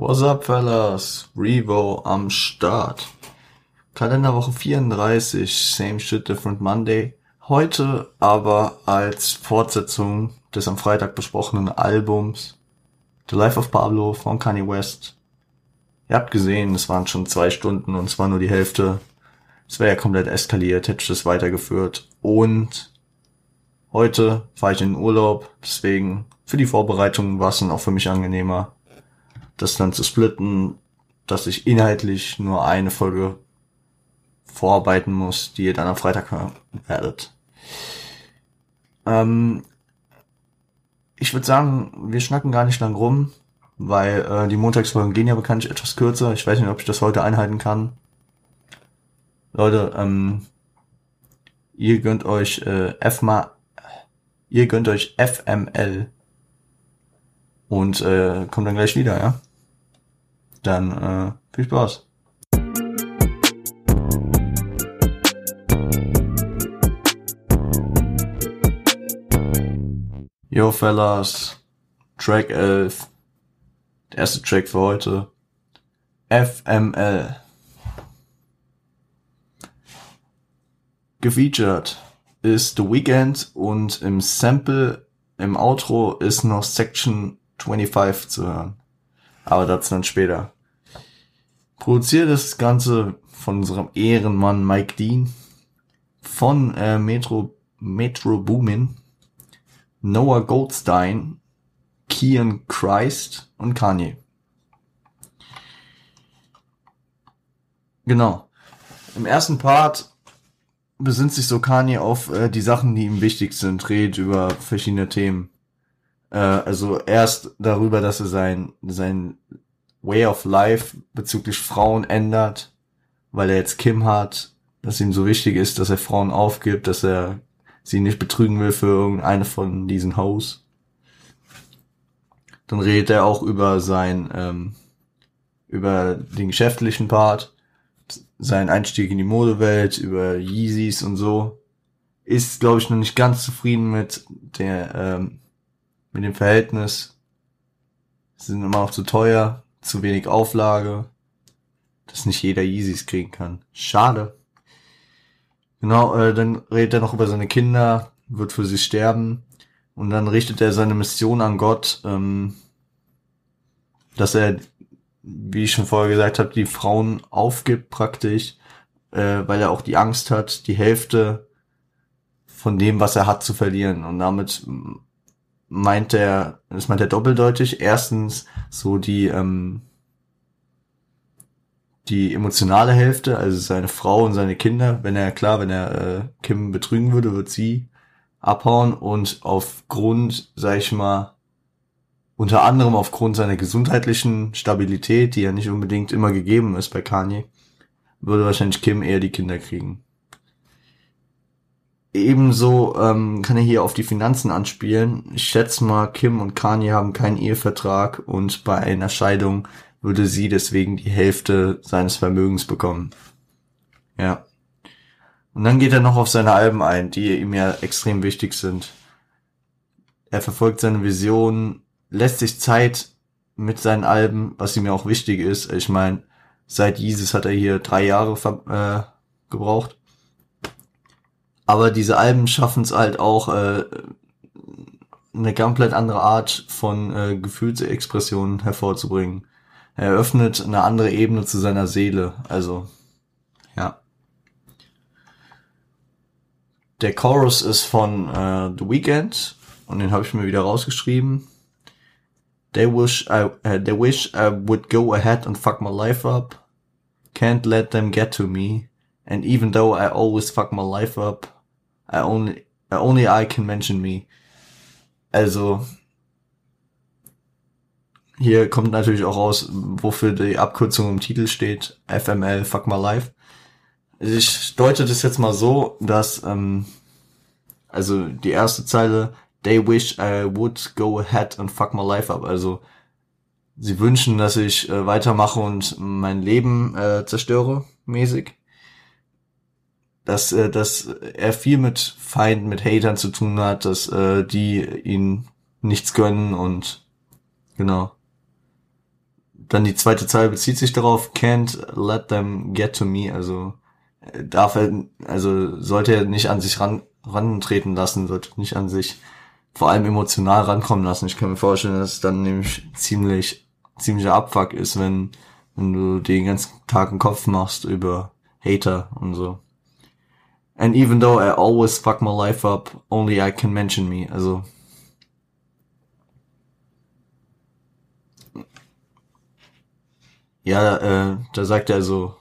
What's up, fellas? Revo am Start. Kalenderwoche 34, same shit, different Monday. Heute aber als Fortsetzung des am Freitag besprochenen Albums The Life of Pablo von Kanye West. Ihr habt gesehen, es waren schon zwei Stunden und es war nur die Hälfte. Es wäre ja komplett eskaliert, hätte ich es weitergeführt. Und heute fahre ich in den Urlaub, deswegen für die Vorbereitung war es dann auch für mich angenehmer, das dann zu splitten, dass ich inhaltlich nur eine Folge vorarbeiten muss, die ihr dann am Freitag werdet. Ähm, ich würde sagen, wir schnacken gar nicht lang rum, weil äh, die Montagsfolgen gehen ja bekanntlich etwas kürzer. Ich weiß nicht, ob ich das heute einhalten kann. Leute, ähm, ihr gönnt euch äh, F mal, ihr gönnt euch FML und äh, kommt dann gleich wieder, ja? Dann äh, viel Spaß. Yo, fellas. Track 11. Der erste Track für heute. FML. Gefeatured ist The Weekend und im Sample, im Outro ist noch Section 25 zu hören. Aber dazu dann später. Produziert das Ganze von unserem Ehrenmann Mike Dean, von äh, Metro, Metro Boomin, Noah Goldstein, Kian Christ und Kanye. Genau. Im ersten Part besinnt sich so Kanye auf äh, die Sachen, die ihm wichtig sind, redet über verschiedene Themen. Äh, also erst darüber, dass er sein, sein Way of Life bezüglich Frauen ändert, weil er jetzt Kim hat, dass ihm so wichtig ist, dass er Frauen aufgibt, dass er sie nicht betrügen will für irgendeine von diesen Hoes. Dann redet er auch über sein, ähm, über den geschäftlichen Part, seinen Einstieg in die Modewelt, über Yeezys und so. Ist, glaube ich, noch nicht ganz zufrieden mit der, ähm, mit dem Verhältnis. Sie sind immer noch zu teuer, zu wenig Auflage, dass nicht jeder Yeezys kriegen kann. Schade. Genau, äh, dann redet er noch über seine Kinder, wird für sie sterben und dann richtet er seine Mission an Gott, ähm, dass er, wie ich schon vorher gesagt habe, die Frauen aufgibt praktisch, äh, weil er auch die Angst hat, die Hälfte von dem, was er hat, zu verlieren. Und damit meint er, das meint er doppeldeutig. Erstens so die ähm, die emotionale Hälfte, also seine Frau und seine Kinder. Wenn er klar, wenn er äh, Kim betrügen würde, wird sie abhauen und aufgrund, sag ich mal, unter anderem aufgrund seiner gesundheitlichen Stabilität, die ja nicht unbedingt immer gegeben ist bei Kanye, würde wahrscheinlich Kim eher die Kinder kriegen. Ebenso ähm, kann er hier auf die Finanzen anspielen. Ich schätze mal, Kim und Kanye haben keinen Ehevertrag und bei einer Scheidung würde sie deswegen die Hälfte seines Vermögens bekommen. Ja. Und dann geht er noch auf seine Alben ein, die ihm ja extrem wichtig sind. Er verfolgt seine Vision, lässt sich Zeit mit seinen Alben, was ihm ja auch wichtig ist. Ich meine, seit Jesus hat er hier drei Jahre äh, gebraucht. Aber diese Alben schaffen es halt auch, äh, eine komplett andere Art von äh, Gefühlsexpression hervorzubringen. Er öffnet eine andere Ebene zu seiner Seele. Also, ja. Der Chorus ist von äh, The Weeknd und den habe ich mir wieder rausgeschrieben. They wish I, uh, they wish I would go ahead and fuck my life up. Can't let them get to me. And even though I always fuck my life up, I only, only I can mention me. Also, hier kommt natürlich auch raus, wofür die Abkürzung im Titel steht. FML, fuck my life. Ich deute das jetzt mal so, dass, ähm, also die erste Zeile, they wish I would go ahead and fuck my life up. Also, sie wünschen, dass ich äh, weitermache und mein Leben äh, zerstöre, mäßig dass, äh, dass er viel mit Feinden, mit Hatern zu tun hat, dass äh, die ihn nichts gönnen und genau. dann die zweite Zeile bezieht sich darauf, can't let them get to me, also äh, darf er, also sollte er nicht an sich ran, rantreten lassen, sollte nicht an sich vor allem emotional rankommen lassen. Ich kann mir vorstellen, dass es dann nämlich ziemlich, ziemlicher Abfuck ist, wenn, wenn du den ganzen Tag einen Kopf machst über Hater und so. And even though I always fuck my life up, only I can mention me. Also. Ja, äh, da sagt er so.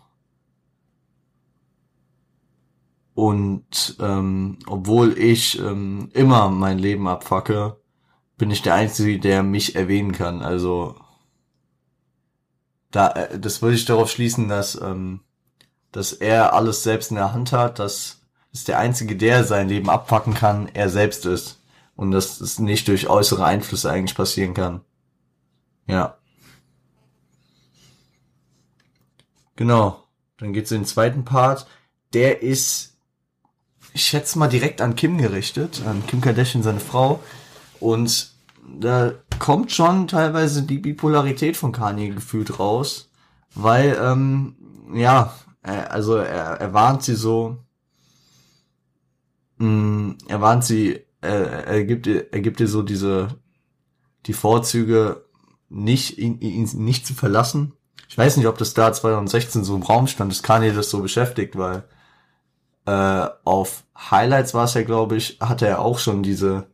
Und ähm, obwohl ich ähm, immer mein Leben abfacke, bin ich der Einzige, der mich erwähnen kann. Also da, äh, das würde ich darauf schließen, dass ähm, dass er alles selbst in der Hand hat, dass ist der Einzige, der sein Leben abpacken kann, er selbst ist. Und dass es nicht durch äußere Einflüsse eigentlich passieren kann. Ja. Genau. Dann geht's in den zweiten Part. Der ist, ich schätze mal, direkt an Kim gerichtet, an Kim Kardashian, seine Frau. Und da kommt schon teilweise die Bipolarität von Kanye gefühlt raus. Weil, ähm, ja, also er, er warnt sie so, mh, mm, er warnt sie, er, er gibt ihr, er gibt ihr so diese, die Vorzüge, nicht, ihn, ihn nicht zu verlassen. Ich weiß nicht, ob das da 2016 so im Raum stand, das Kanye das so beschäftigt, weil äh, auf Highlights war es ja, glaube ich, hatte er auch schon diese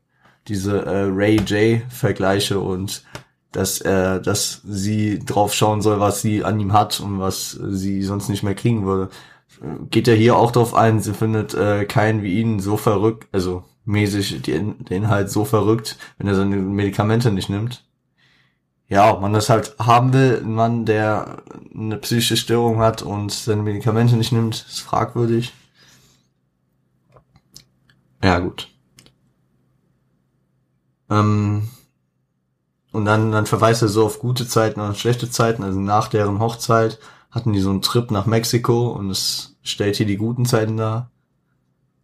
diese äh, Ray J Vergleiche und dass er, dass sie drauf schauen soll, was sie an ihm hat und was sie sonst nicht mehr kriegen würde geht ja hier auch drauf ein, sie findet äh, keinen wie ihn so verrückt, also mäßig den, den halt so verrückt, wenn er seine Medikamente nicht nimmt. Ja, ob man das halt haben will, ein Mann, der eine psychische Störung hat und seine Medikamente nicht nimmt, ist fragwürdig. Ja, gut. Ähm, und dann, dann verweist er so auf gute Zeiten und schlechte Zeiten, also nach deren Hochzeit hatten die so einen Trip nach Mexiko und es stellt hier die guten Zeiten dar.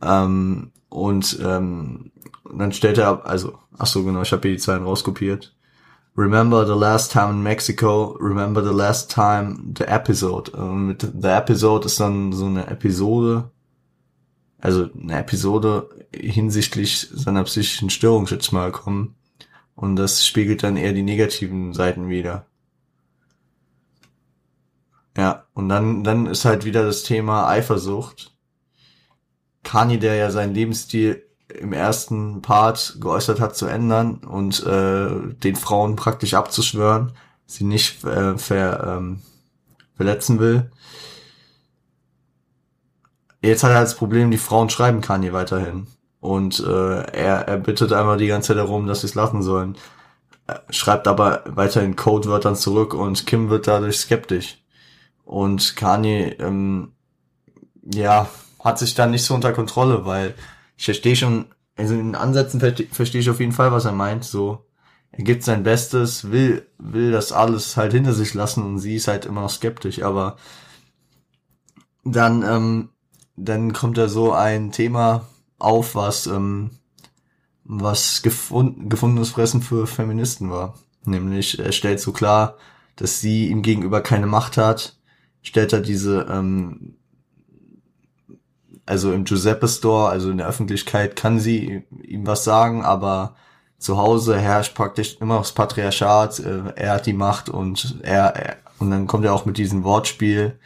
Ähm, und ähm, dann stellt er, also, ach so genau, ich habe hier die Zeilen rauskopiert. Remember the last time in Mexico, remember the last time the episode. Und mit the episode ist dann so eine Episode, also eine Episode hinsichtlich seiner psychischen Störung jetzt mal kommen. Und das spiegelt dann eher die negativen Seiten wieder. Ja, und dann, dann ist halt wieder das Thema Eifersucht. Kani, der ja seinen Lebensstil im ersten Part geäußert hat zu ändern und äh, den Frauen praktisch abzuschwören, sie nicht äh, ver, ähm, verletzen will. Jetzt hat er das Problem, die Frauen schreiben Kanye weiterhin. Und äh, er, er bittet einmal die ganze Zeit darum, dass sie es lassen sollen. Er schreibt aber weiterhin Codewörtern zurück und Kim wird dadurch skeptisch. Und Kanye, ähm, ja, hat sich dann nicht so unter Kontrolle, weil ich verstehe schon, also in Ansätzen verstehe versteh ich auf jeden Fall, was er meint. So, er gibt sein Bestes, will, will das alles halt hinter sich lassen und sie ist halt immer noch skeptisch, aber dann, ähm, dann kommt da so ein Thema auf, was, ähm, was gefund, gefundenes Fressen für Feministen war. Nämlich, er stellt so klar, dass sie ihm gegenüber keine Macht hat, stellt er diese, ähm, also im Giuseppe Store, also in der Öffentlichkeit, kann sie ihm was sagen, aber zu Hause herrscht praktisch immer das Patriarchat, äh, er hat die Macht und er, er, und dann kommt er auch mit diesem Wortspiel,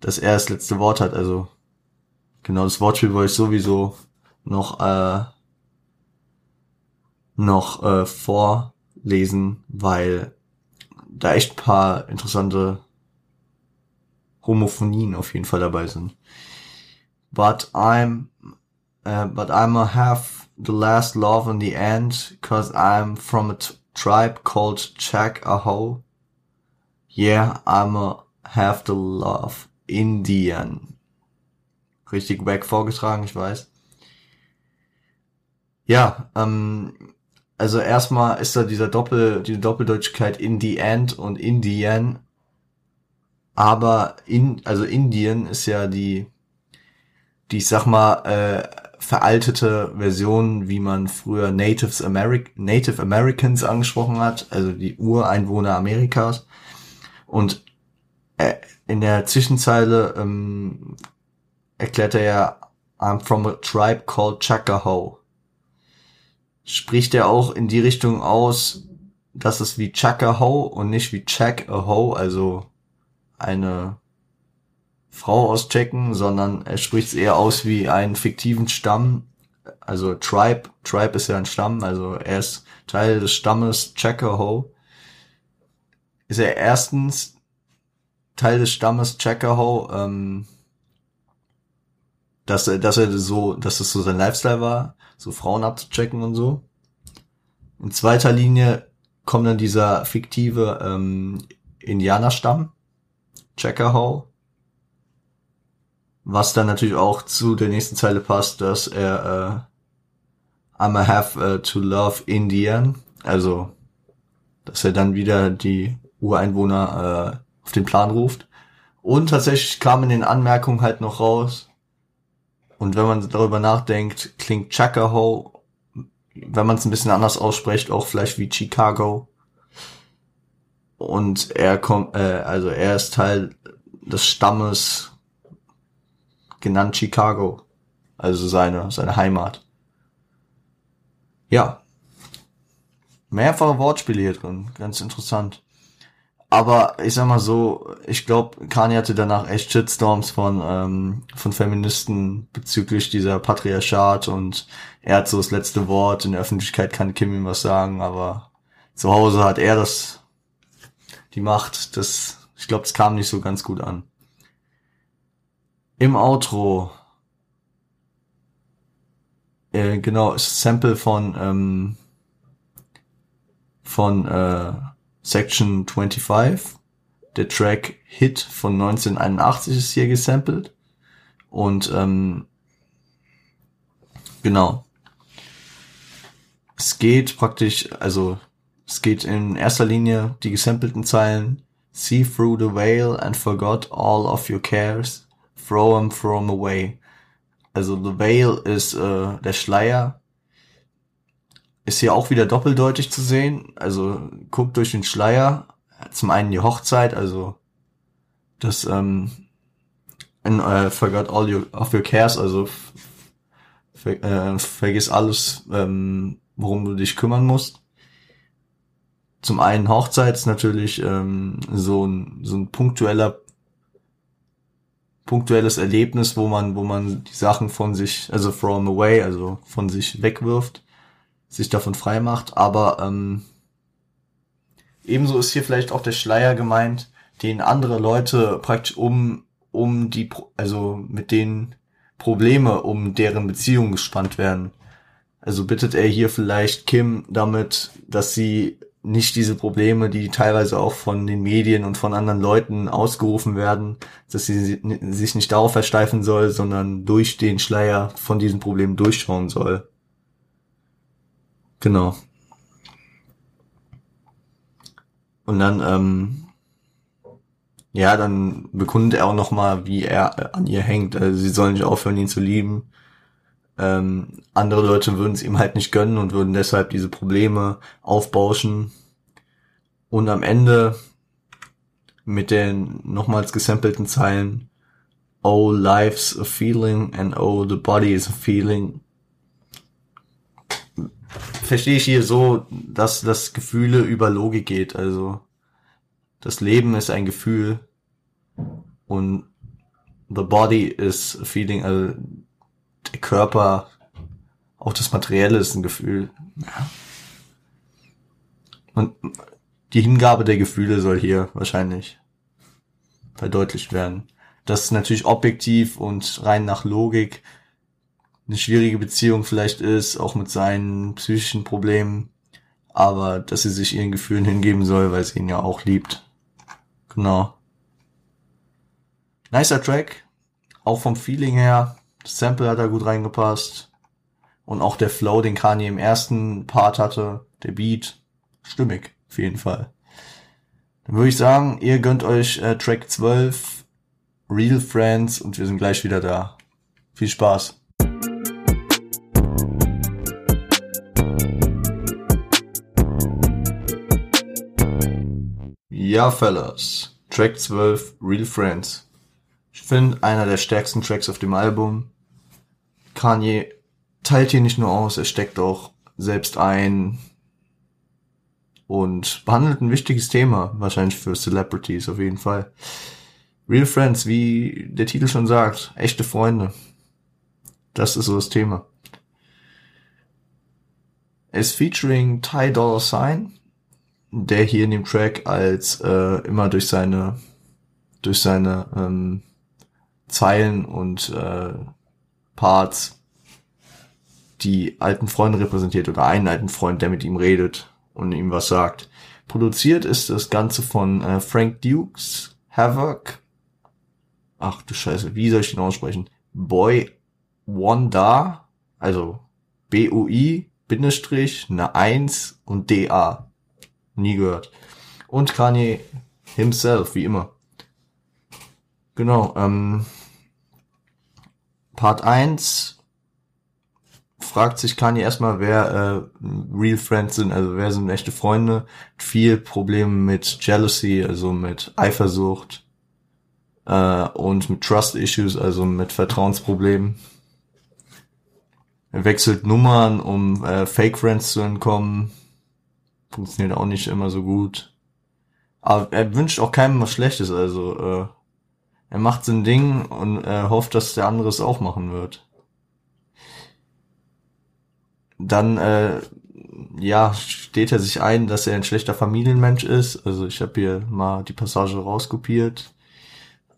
dass er das letzte Wort hat, also genau das Wortspiel wollte ich sowieso noch, äh, noch äh, vorlesen, weil da echt paar interessante Homophonien auf jeden Fall dabei sind. But I'm, uh, but I'm a have the last love in the end, cause I'm from a tribe called Jack Aho. Yeah, I'm a have the love Indian. Richtig weg vorgetragen, ich weiß. Ja, ähm, also erstmal ist da dieser Doppel, die Doppeldeutigkeit in the end und Indian aber in, also Indien ist ja die, die ich sag mal, äh, veraltete Version, wie man früher Natives Ameri Native Americans angesprochen hat, also die Ureinwohner Amerikas. Und äh, in der Zwischenzeile ähm, erklärt er ja, I'm from a tribe called Chakahoe. Spricht er auch in die Richtung aus, dass es wie Chakahoe und nicht wie Check a Hoe, also eine Frau auschecken, sondern er spricht es eher aus wie einen fiktiven Stamm, also Tribe. Tribe ist ja ein Stamm, also er ist Teil des Stammes Chakahoe. Ist er erstens Teil des Stammes Chakahoe, ähm, dass dass er so, dass es so sein Lifestyle war, so Frauen abzuchecken und so. In zweiter Linie kommt dann dieser fiktive ähm, Indianerstamm, Checkerhow, was dann natürlich auch zu der nächsten Zeile passt, dass er äh, I'ma have uh, to love Indian, also dass er dann wieder die Ureinwohner äh, auf den Plan ruft. Und tatsächlich kam in den Anmerkungen halt noch raus, und wenn man darüber nachdenkt, klingt Chakahoe, wenn man es ein bisschen anders ausspricht, auch vielleicht wie Chicago. Und er kommt, äh, also er ist Teil des Stammes genannt Chicago, also seine seine Heimat. Ja, mehrfache Wortspiele hier drin, ganz interessant. Aber ich sag mal so, ich glaube, Kanye hatte danach echt Shitstorms von, ähm, von Feministen bezüglich dieser Patriarchat und er hat so das letzte Wort. In der Öffentlichkeit kann Kim ihm was sagen, aber zu Hause hat er das, die Macht. Das, ich glaube, es kam nicht so ganz gut an. Im Outro, äh, genau, Sample von, ähm, von, äh, Section 25. Der Track Hit von 1981 ist hier gesampelt. Und ähm, genau. Es geht praktisch, also es geht in erster Linie die gesampelten Zeilen See through the veil and forgot all of your cares, throw throw them away. Also the veil ist äh, der Schleier ist hier auch wieder doppeldeutig zu sehen. Also guckt durch den Schleier. Zum einen die Hochzeit, also das ähm, in, äh, forgot all your, of your cares, also ver, äh, vergiss alles, ähm, worum du dich kümmern musst. Zum einen Hochzeit ist natürlich ähm, so ein so ein punktueller punktuelles Erlebnis, wo man wo man die Sachen von sich, also from away, also von sich wegwirft sich davon frei macht. Aber ähm, ebenso ist hier vielleicht auch der Schleier gemeint, den andere Leute praktisch um um die also mit denen Probleme um deren Beziehung gespannt werden. Also bittet er hier vielleicht Kim damit, dass sie nicht diese Probleme, die teilweise auch von den Medien und von anderen Leuten ausgerufen werden, dass sie sich nicht darauf versteifen soll, sondern durch den Schleier von diesen Problemen durchschauen soll. Genau. Und dann, ähm, ja, dann bekundet er auch nochmal, wie er an ihr hängt. Also sie sollen nicht aufhören, ihn zu lieben. Ähm, andere Leute würden es ihm halt nicht gönnen und würden deshalb diese Probleme aufbauschen. Und am Ende mit den nochmals gesampelten Zeilen Oh, life's a feeling and oh, the body is a feeling verstehe ich hier so, dass das Gefühle über Logik geht. Also das Leben ist ein Gefühl und the body is a feeling, also der Körper, auch das Materielle ist ein Gefühl. Ja. Und die Hingabe der Gefühle soll hier wahrscheinlich verdeutlicht werden. Das ist natürlich objektiv und rein nach Logik eine schwierige Beziehung vielleicht ist, auch mit seinen psychischen Problemen, aber dass sie sich ihren Gefühlen hingeben soll, weil sie ihn ja auch liebt. Genau. Nicer Track, auch vom Feeling her. Das Sample hat da gut reingepasst. Und auch der Flow, den Kanye im ersten Part hatte, der Beat, stimmig, auf jeden Fall. Dann würde ich sagen, ihr gönnt euch äh, Track 12, Real Friends und wir sind gleich wieder da. Viel Spaß. Ja, Fellas. Track 12, Real Friends. Ich finde, einer der stärksten Tracks auf dem Album. Kanye teilt hier nicht nur aus, er steckt auch selbst ein und behandelt ein wichtiges Thema, wahrscheinlich für Celebrities auf jeden Fall. Real Friends, wie der Titel schon sagt, echte Freunde. Das ist so das Thema. Es featuring Ty Dollar Sign, der hier in dem Track als äh, immer durch seine durch seine ähm, Zeilen und äh, Parts die alten Freunde repräsentiert oder einen alten Freund, der mit ihm redet und ihm was sagt. Produziert ist das Ganze von äh, Frank Dukes, Havoc. Ach du Scheiße, wie soll ich den aussprechen? Boy Wanda, also B-U-I, Bindestrich, eine 1 und D-A. Nie gehört. Und Kanye himself, wie immer. Genau, ähm, Part 1 fragt sich Kanye erstmal, wer äh, Real Friends sind, also wer sind echte Freunde. Viel Probleme mit Jealousy, also mit Eifersucht äh, und mit Trust Issues, also mit Vertrauensproblemen. Er wechselt Nummern, um äh, Fake Friends zu entkommen. Funktioniert auch nicht immer so gut. Aber er wünscht auch keinem was Schlechtes, also äh, er macht sein Ding und äh, hofft, dass der andere es auch machen wird dann äh, ja steht er sich ein, dass er ein schlechter Familienmensch ist. Also ich habe hier mal die Passage rauskopiert.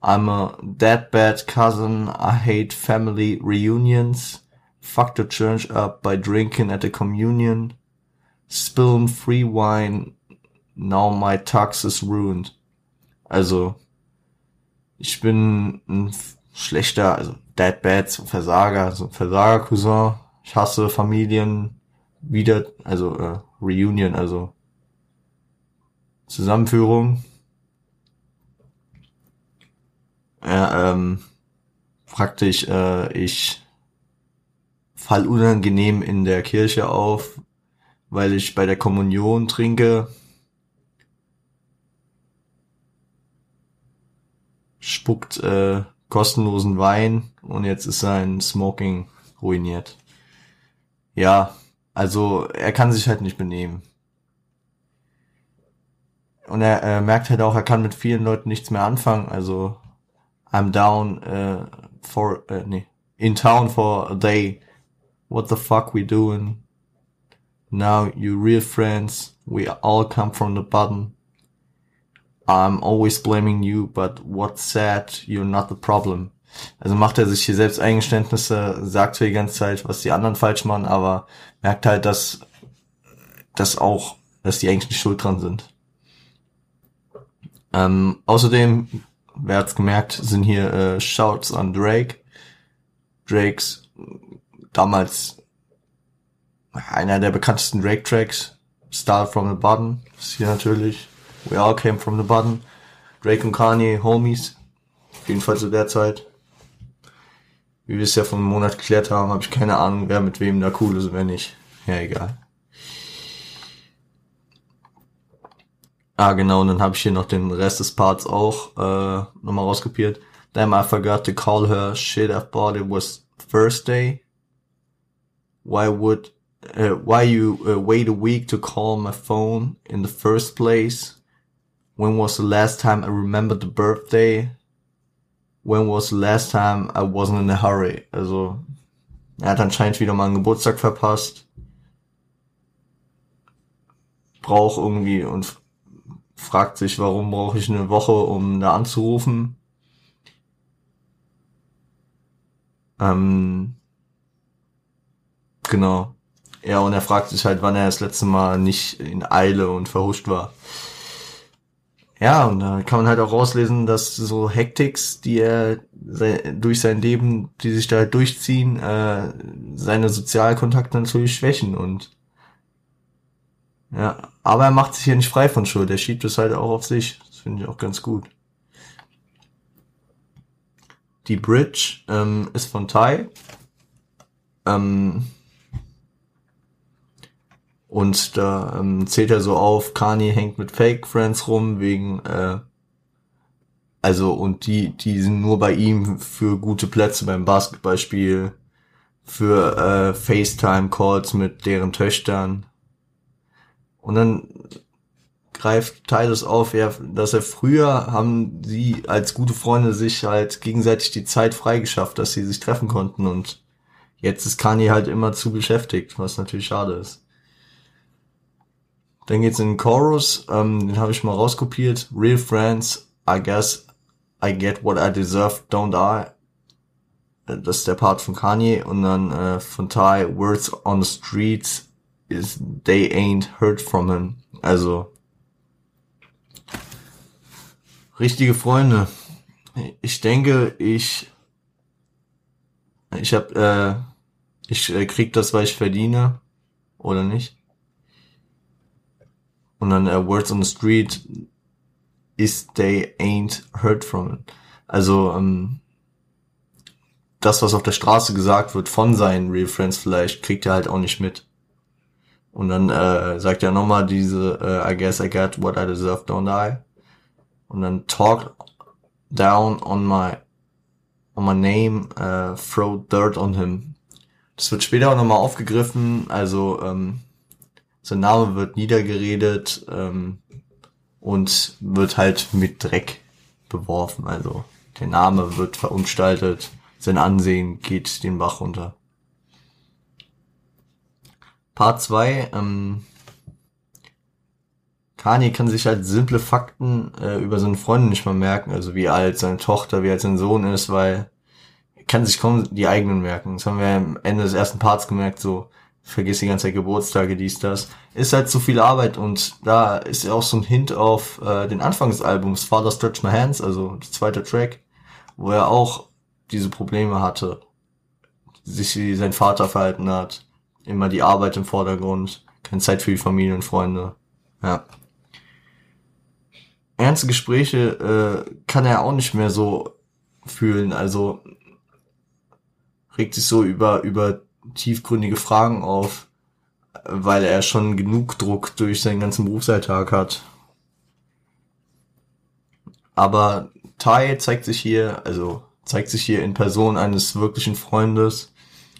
I'm a dead bad cousin. I hate family reunions. Fuck the church up by drinking at the communion. Spilling free wine. Now my tux is ruined. Also ich bin ein schlechter, also dead bad, so Versager, so Versager-Cousin ich hasse Familien wieder, also äh, Reunion, also Zusammenführung. Ja, ähm, praktisch, äh, ich fall unangenehm in der Kirche auf, weil ich bei der Kommunion trinke. Spuckt äh, kostenlosen Wein und jetzt ist sein Smoking ruiniert. Ja, also er kann sich halt nicht benehmen. Und er äh, merkt halt auch, er kann mit vielen Leuten nichts mehr anfangen. Also I'm down uh, for uh, nee, in town for a day. What the fuck we doing? Now you real friends. We all come from the bottom. I'm always blaming you, but what's sad? You're not the problem. Also macht er sich hier selbst Eingeständnisse, sagt für die ganze Zeit, was die anderen falsch machen, aber merkt halt, dass, dass auch, dass die eigentlich nicht schuld dran sind. Ähm, außerdem, wer hat's gemerkt, sind hier äh, Shouts an Drake. Drakes damals einer der bekanntesten Drake-Tracks, Start from the Bottom, ist hier natürlich. We all came from the bottom. Drake und Kanye, Homies. Auf jeden Fall zu der Zeit wie wir es ja vor einem Monat geklärt haben, habe ich keine Ahnung, wer mit wem da cool ist und wer nicht. Ja, egal. Ah, genau, und dann habe ich hier noch den Rest des Parts auch äh, nochmal rauskopiert. Damn, I forgot to call her. Shit, I thought it was Thursday. Why would, uh, why you uh, wait a week to call my phone in the first place? When was the last time I remembered the birthday? when was the last time I wasn't in a hurry? Also, er hat anscheinend wieder mal einen Geburtstag verpasst. Braucht irgendwie und fragt sich, warum brauche ich eine Woche, um da anzurufen. Ähm, genau. Ja, und er fragt sich halt, wann er das letzte Mal nicht in Eile und verhuscht war. Ja, und da kann man halt auch rauslesen, dass so Hektiks, die er durch sein Leben, die sich da halt durchziehen, äh, seine Sozialkontakte natürlich schwächen und ja, aber er macht sich hier nicht frei von Schuld, er schiebt es halt auch auf sich. Das finde ich auch ganz gut. Die Bridge ähm, ist von Ty. Ähm, und da ähm, zählt er so auf, Kanye hängt mit Fake Friends rum wegen äh, Also, und die, die sind nur bei ihm für gute Plätze beim Basketballspiel, für äh, FaceTime-Calls mit deren Töchtern. Und dann greift Titus auf, ja, dass er früher haben sie als gute Freunde sich halt gegenseitig die Zeit freigeschafft, dass sie sich treffen konnten und jetzt ist Kanye halt immer zu beschäftigt, was natürlich schade ist. Dann geht's in den Chorus, ähm, den habe ich mal rauskopiert. Real friends, I guess I get what I deserve, don't I? Das ist der Part von Kanye und dann äh, von Ty, Words on the streets is they ain't heard from him. Also richtige Freunde. Ich denke, ich ich hab äh, ich äh, krieg das, was ich verdiene oder nicht. Und dann äh, Words on the Street is they ain't heard from it. Also ähm, das, was auf der Straße gesagt wird von seinen Real Friends vielleicht, kriegt er halt auch nicht mit. Und dann äh, sagt er nochmal diese äh, I guess I got what I deserve, don't I? Und dann talk down on my on my name, uh, throw dirt on him. Das wird später auch nochmal aufgegriffen, also ähm, sein Name wird niedergeredet ähm, und wird halt mit Dreck beworfen. Also der Name wird verunstaltet, sein Ansehen geht den Bach runter. Part 2, ähm, Kanye kann sich halt simple Fakten äh, über seine Freunde nicht mal merken, also wie alt seine Tochter, wie alt sein Sohn ist, weil er kann sich kaum die eigenen merken. Das haben wir am Ende des ersten Parts gemerkt, so vergiss die ganze Zeit Geburtstage, dies, das. Ist halt zu viel Arbeit und da ist ja auch so ein Hint auf äh, den Anfang des Albums, Father Stretch My Hands, also der zweite Track, wo er auch diese Probleme hatte, sich wie sein Vater verhalten hat, immer die Arbeit im Vordergrund, keine Zeit für die Familie und Freunde. Ja ernste Gespräche äh, kann er auch nicht mehr so fühlen. Also regt sich so über, über tiefgründige Fragen auf, weil er schon genug Druck durch seinen ganzen Berufsalltag hat. Aber Tai zeigt sich hier, also zeigt sich hier in Person eines wirklichen Freundes,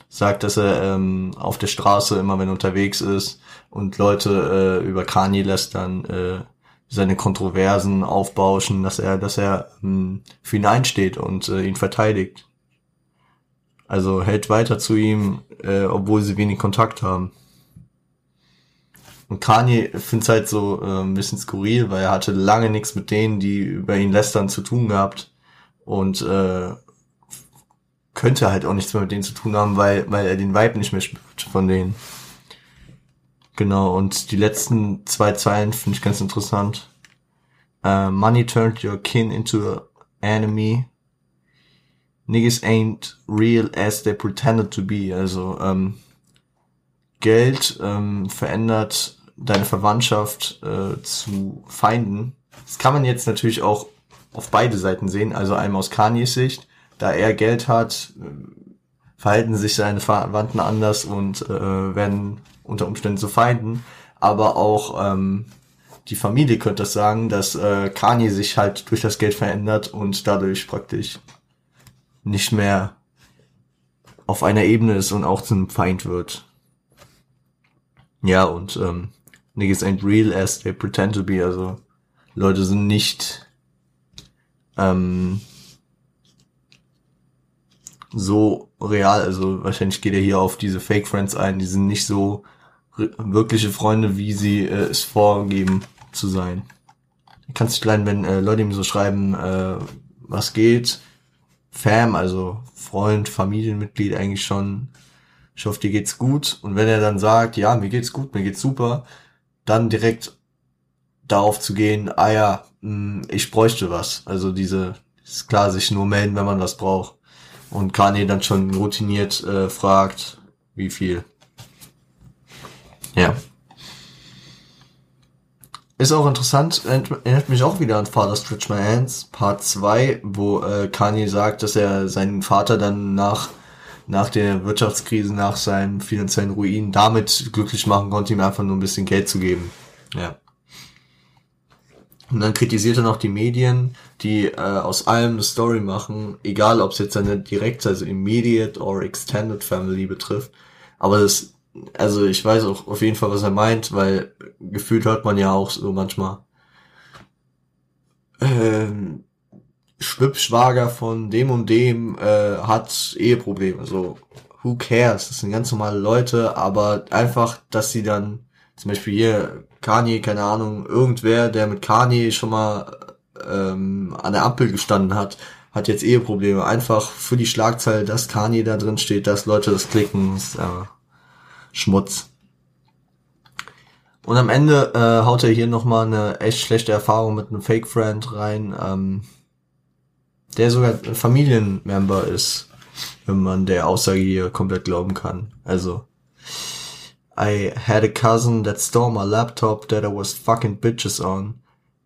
sagt, dass er ähm, auf der Straße immer, wenn er unterwegs ist und Leute äh, über Kanye lästern, äh, seine Kontroversen aufbauschen, dass er, dass er ähm, für ihn einsteht und äh, ihn verteidigt. Also hält weiter zu ihm, äh, obwohl sie wenig Kontakt haben. Und Kanye findet halt so äh, ein bisschen skurril, weil er hatte lange nichts mit denen, die über ihn lästern, zu tun gehabt. Und äh, könnte halt auch nichts mehr mit denen zu tun haben, weil, weil er den Vibe nicht mehr spürt von denen. Genau, und die letzten zwei Zeilen finde ich ganz interessant. Uh, money turned your kin into an enemy. Niggas ain't real as they pretended to be. Also ähm, Geld ähm, verändert deine Verwandtschaft äh, zu Feinden. Das kann man jetzt natürlich auch auf beide Seiten sehen. Also einmal aus Kanyes Sicht, da er Geld hat, äh, verhalten sich seine Verwandten anders und äh, werden unter Umständen zu Feinden, aber auch ähm, die Familie könnte das sagen, dass äh, Kanye sich halt durch das Geld verändert und dadurch praktisch nicht mehr auf einer Ebene ist und auch zum Feind wird. Ja, und ähm, niggas ain't real as they pretend to be, also Leute sind nicht ähm, so real, also wahrscheinlich geht er hier auf diese Fake Friends ein, die sind nicht so wirkliche Freunde, wie sie äh, es vorgeben zu sein. Kannst dich leiden, wenn äh, Leute ihm so schreiben, äh, was geht, Fam, also Freund, Familienmitglied eigentlich schon, ich hoffe, dir geht's gut. Und wenn er dann sagt, ja, mir geht's gut, mir geht's super, dann direkt darauf zu gehen, ah ja, hm, ich bräuchte was. Also diese, ist klar, sich nur melden, wenn man was braucht. Und Kanye dann schon routiniert äh, fragt, wie viel. Ja. Ist auch interessant, erinnert mich auch wieder an Father Stretch My Hands, Part 2, wo äh, Kanye sagt, dass er seinen Vater dann nach, nach der Wirtschaftskrise, nach seinem finanziellen Ruin damit glücklich machen konnte, ihm einfach nur ein bisschen Geld zu geben. Ja. Und dann kritisiert er noch die Medien, die äh, aus allem eine Story machen, egal ob es jetzt seine direkte, also immediate or extended family betrifft. Aber das, also ich weiß auch auf jeden Fall, was er meint, weil gefühlt hört man ja auch so manchmal, ähm, Schwippschwager von dem und dem äh, hat Eheprobleme. So, who cares? Das sind ganz normale Leute, aber einfach, dass sie dann, zum Beispiel hier Kanye, keine Ahnung, irgendwer, der mit Kanye schon mal ähm, an der Ampel gestanden hat, hat jetzt Eheprobleme. Einfach für die Schlagzeile, dass Kanye da drin steht, dass Leute das klicken, ist äh, Schmutz. Und am Ende äh, haut er hier nochmal eine echt schlechte Erfahrung mit einem Fake-Friend rein, ähm, der sogar Familienmember ist, wenn man der Aussage hier komplett glauben kann. Also, I had a cousin that stole my laptop that I was fucking bitches on,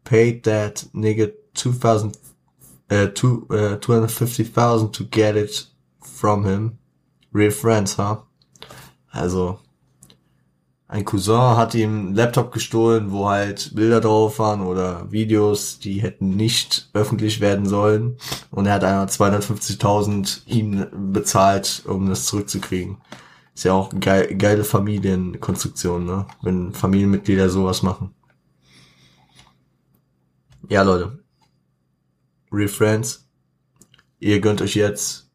paid that nigga 2000, uh, two, uh, 250,000 to get it from him. Real friends, huh? Also, ein Cousin hat ihm einen Laptop gestohlen, wo halt Bilder drauf waren oder Videos, die hätten nicht öffentlich werden sollen. Und er hat einmal 250.000 ihm bezahlt, um das zurückzukriegen. Ist ja auch geil, geile Familienkonstruktion, ne? Wenn Familienmitglieder sowas machen. Ja, Leute. Real Friends. Ihr gönnt euch jetzt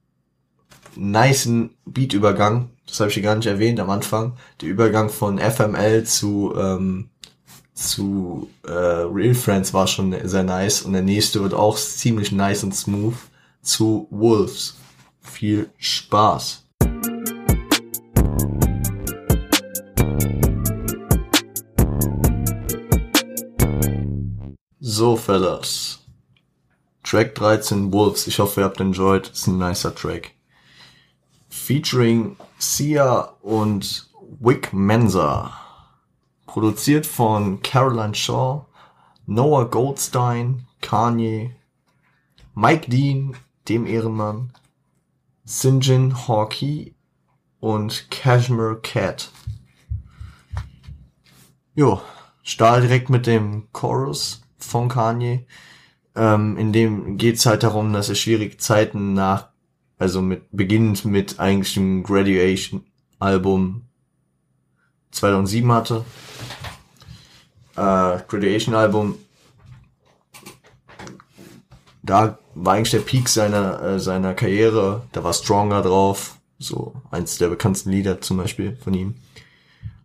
niceen Beat-Übergang das habe ich hier gar nicht erwähnt am Anfang, der Übergang von FML zu, ähm, zu äh, Real Friends war schon sehr nice und der nächste wird auch ziemlich nice und smooth zu Wolves. Viel Spaß. So, Fellas. Track 13 Wolves. Ich hoffe, ihr habt enjoyed. Ist ein nicer Track. Featuring Sia und Wick Mensa. Produziert von Caroline Shaw, Noah Goldstein, Kanye, Mike Dean, dem Ehrenmann, Sinjin Hawkey und Cashmere Cat. Jo, stahl direkt mit dem Chorus von Kanye. Ähm, in dem geht's halt darum, dass er schwierige Zeiten nach also mit, beginnend mit eigentlich dem Graduation-Album 2007 hatte. Äh, Graduation-Album, da war eigentlich der Peak seiner, äh, seiner Karriere, da war Stronger drauf, so eins der bekanntesten Lieder zum Beispiel von ihm.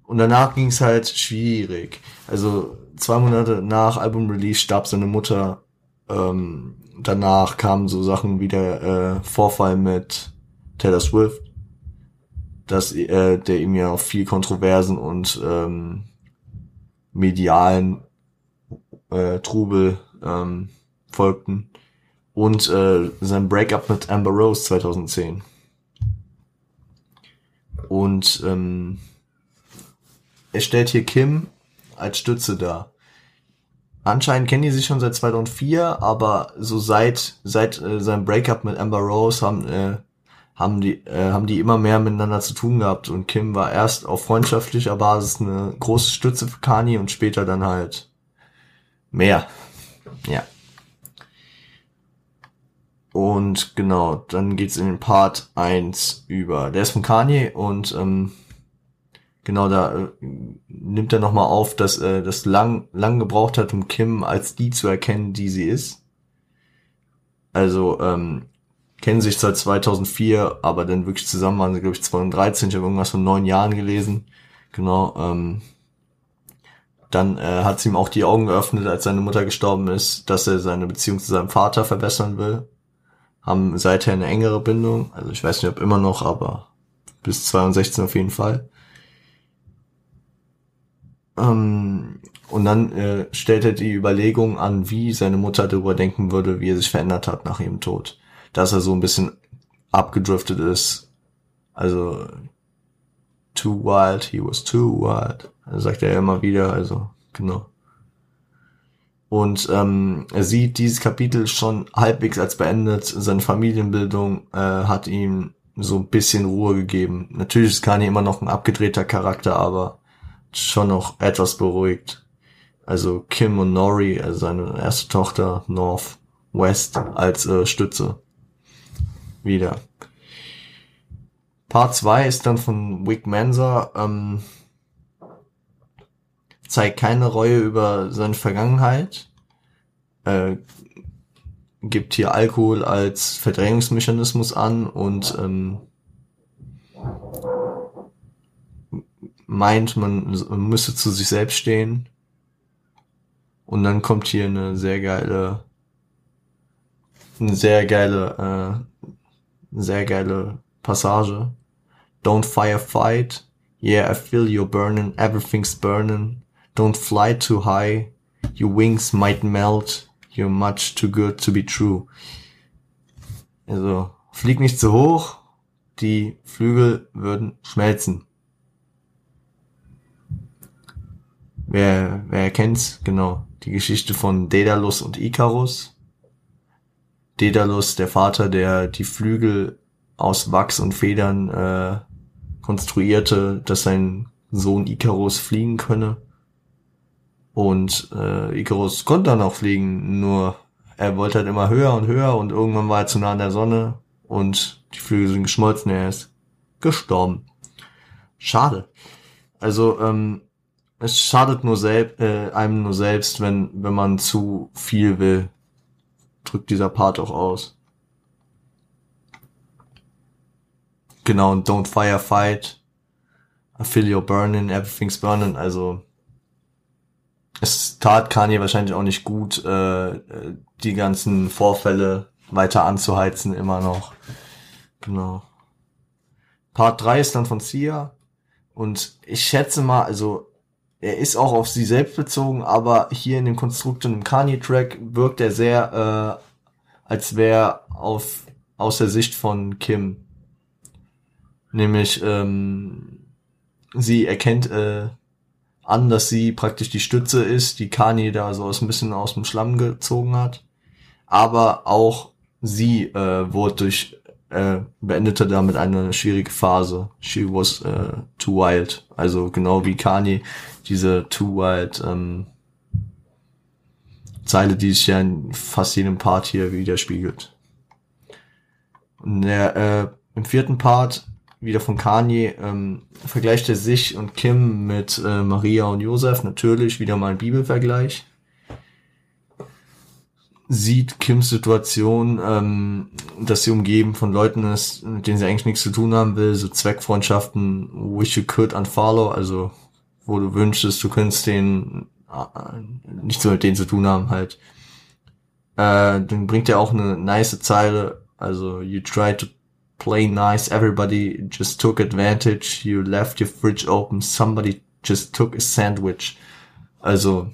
Und danach ging es halt schwierig. Also zwei Monate nach Album-Release starb seine Mutter ähm, danach kamen so Sachen wie der äh, Vorfall mit Taylor Swift, dass äh, der ihm ja auch viel Kontroversen und ähm, medialen äh, Trubel ähm, folgten. Und äh, sein Breakup mit Amber Rose 2010 und ähm, er stellt hier Kim als Stütze dar Anscheinend kennen die sich schon seit 2004, aber so seit seit äh, seinem Breakup mit Amber Rose haben äh, haben die äh, haben die immer mehr miteinander zu tun gehabt und Kim war erst auf freundschaftlicher Basis eine große Stütze für Kanye und später dann halt mehr. Ja. Und genau, dann geht's in den Part 1 über. Der ist von Kanye und ähm, genau da äh, nimmt er nochmal auf, dass äh, das lang, lang gebraucht hat, um Kim als die zu erkennen, die sie ist. Also, ähm, kennen sich seit 2004, aber dann wirklich zusammen waren sie, glaube ich, 2013. Ich habe irgendwas von neun Jahren gelesen. Genau. Ähm, dann äh, hat sie ihm auch die Augen geöffnet, als seine Mutter gestorben ist, dass er seine Beziehung zu seinem Vater verbessern will. Haben seither eine engere Bindung. Also ich weiß nicht, ob immer noch, aber bis 2016 auf jeden Fall. Ähm, und dann äh, stellt er die Überlegung an, wie seine Mutter darüber denken würde, wie er sich verändert hat nach ihrem Tod. Dass er so ein bisschen abgedriftet ist. Also too wild, he was too wild. Das sagt er immer wieder, also genau. Und ähm, er sieht dieses Kapitel schon halbwegs als beendet. Seine Familienbildung äh, hat ihm so ein bisschen Ruhe gegeben. Natürlich ist Kanye immer noch ein abgedrehter Charakter, aber schon noch etwas beruhigt. also Kim und Nori, also seine erste Tochter North West als äh, Stütze. Wieder. Part 2 ist dann von Wick Mansa, ähm, zeigt keine Reue über seine Vergangenheit, äh, gibt hier Alkohol als Verdrängungsmechanismus an und ähm, meint, man, müsse zu sich selbst stehen. Und dann kommt hier eine sehr geile, eine sehr geile, äh, sehr geile Passage. Don't firefight. Yeah, I feel you're burning. Everything's burning. Don't fly too high. Your wings might melt. You're much too good to be true. Also, flieg nicht zu hoch. Die Flügel würden schmelzen. Wer, wer kennt's? Genau. Die Geschichte von Daedalus und Icarus. Daedalus, der Vater, der die Flügel aus Wachs und Federn äh, konstruierte, dass sein Sohn Icarus fliegen könne. Und äh, Icarus konnte dann auch fliegen, nur er wollte halt immer höher und höher und irgendwann war er zu nah an der Sonne und die Flügel sind geschmolzen, er ist gestorben. Schade. Also ähm, es schadet nur selbst, äh, einem nur selbst, wenn, wenn man zu viel will. Drückt dieser Part auch aus. Genau, und don't firefight. I feel you're burning, everything's burning. Also, es tat Kanye wahrscheinlich auch nicht gut, äh, die ganzen Vorfälle weiter anzuheizen, immer noch. Genau. Part 3 ist dann von Sia. Und ich schätze mal, also er ist auch auf sie selbst bezogen, aber hier in dem Konstrukt und im Kanye-Track wirkt er sehr, äh, als wäre auf aus der Sicht von Kim. Nämlich, ähm, sie erkennt äh, an, dass sie praktisch die Stütze ist, die Kanye da so ein bisschen aus dem Schlamm gezogen hat. Aber auch sie äh, wurde durch äh, beendete damit eine schwierige Phase. She was uh, too wild. Also genau wie Kanye diese Too Wild ähm, Zeile, die sich ja in fast jedem Part hier widerspiegelt. Und der, äh, im vierten Part, wieder von Kanye, ähm, vergleicht er sich und Kim mit äh, Maria und Josef, natürlich, wieder mal ein Bibelvergleich. Sieht Kims Situation, ähm, dass sie umgeben von Leuten ist, mit denen sie eigentlich nichts zu tun haben will, so Zweckfreundschaften, wish you could unfollow, also wo du wünschst, du könntest den äh, nichts so mit denen zu tun haben halt. Äh, dann bringt er auch eine nice Zeile, also you try to play nice, everybody just took advantage, you left your fridge open, somebody just took a sandwich. Also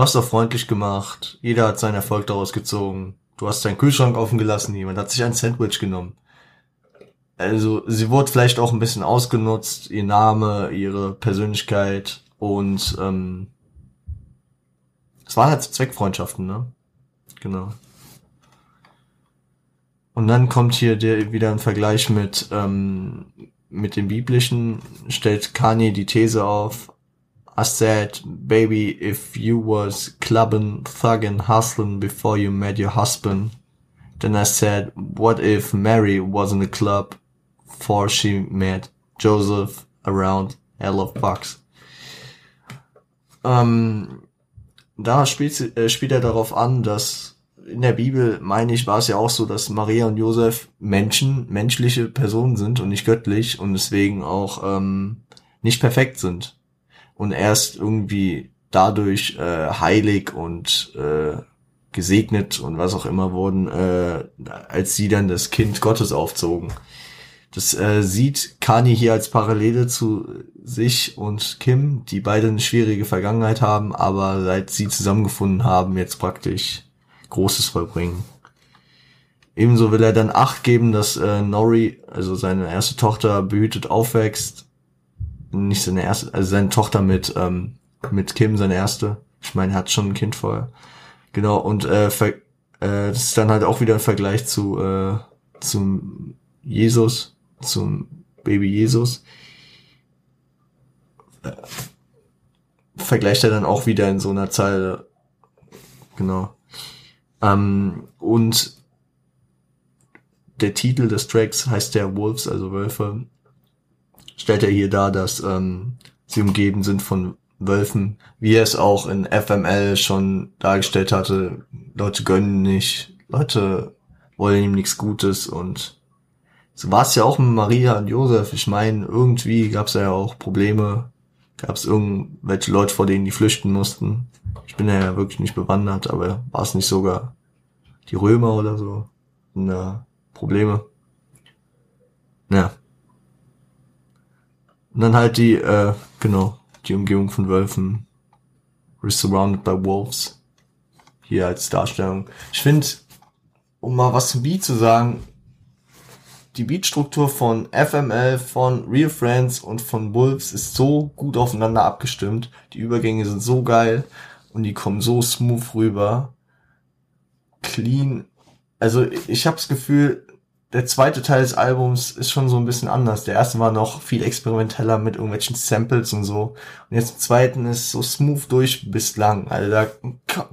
du hast doch freundlich gemacht, jeder hat seinen Erfolg daraus gezogen. Du hast deinen Kühlschrank offen gelassen, jemand hat sich ein Sandwich genommen also sie wurde vielleicht auch ein bisschen ausgenutzt, ihr Name, ihre Persönlichkeit und ähm, es waren halt Zweckfreundschaften, ne? Genau. Und dann kommt hier der, wieder ein Vergleich mit, ähm, mit dem Biblischen, stellt Kanye die These auf, I said, baby, if you was clubbing, thugging, hustling before you met your husband, then I said, what if Mary was in a club before she met Joseph around Hell of Bucks. Ähm, da spielt, äh, spielt er darauf an, dass in der Bibel, meine ich, war es ja auch so, dass Maria und Josef Menschen, menschliche Personen sind und nicht göttlich und deswegen auch ähm, nicht perfekt sind. Und erst irgendwie dadurch äh, heilig und äh, gesegnet und was auch immer wurden, äh, als sie dann das Kind Gottes aufzogen. Das äh, sieht Kani hier als Parallele zu sich und Kim, die beide eine schwierige Vergangenheit haben, aber seit sie zusammengefunden haben, jetzt praktisch Großes vollbringen. Ebenso will er dann Acht geben, dass äh, Nori, also seine erste Tochter, behütet aufwächst. Nicht seine erste, also seine Tochter mit, ähm, mit Kim, seine erste. Ich meine, er hat schon ein Kind vorher. Genau, und äh, ver äh, das ist dann halt auch wieder ein Vergleich zu, äh, zum Jesus, zum Baby Jesus. vergleicht er dann auch wieder in so einer Zeile. Genau. Ähm, und der Titel des Tracks heißt der Wolves, also Wölfe. Stellt er hier dar, dass ähm, sie umgeben sind von Wölfen, wie er es auch in FML schon dargestellt hatte. Leute gönnen nicht, Leute wollen ihm nichts Gutes und so war es ja auch mit Maria und Josef. Ich meine, irgendwie gab es ja auch Probleme. Gab es irgendwelche Leute, vor denen die flüchten mussten. Ich bin ja wirklich nicht bewandert, aber war es nicht sogar die Römer oder so? Na, Probleme. Ja. Und dann halt die, äh, genau, die Umgebung von Wölfen. We're surrounded by wolves. Hier als Darstellung. Ich finde, um mal was zum Beat zu sagen, die Beatstruktur von FML, von Real Friends und von Wolves ist so gut aufeinander abgestimmt. Die Übergänge sind so geil und die kommen so smooth rüber. Clean. Also ich habe das Gefühl, der zweite Teil des Albums ist schon so ein bisschen anders. Der erste war noch viel experimenteller mit irgendwelchen Samples und so. Und jetzt im zweiten ist so smooth durch bislang. Also da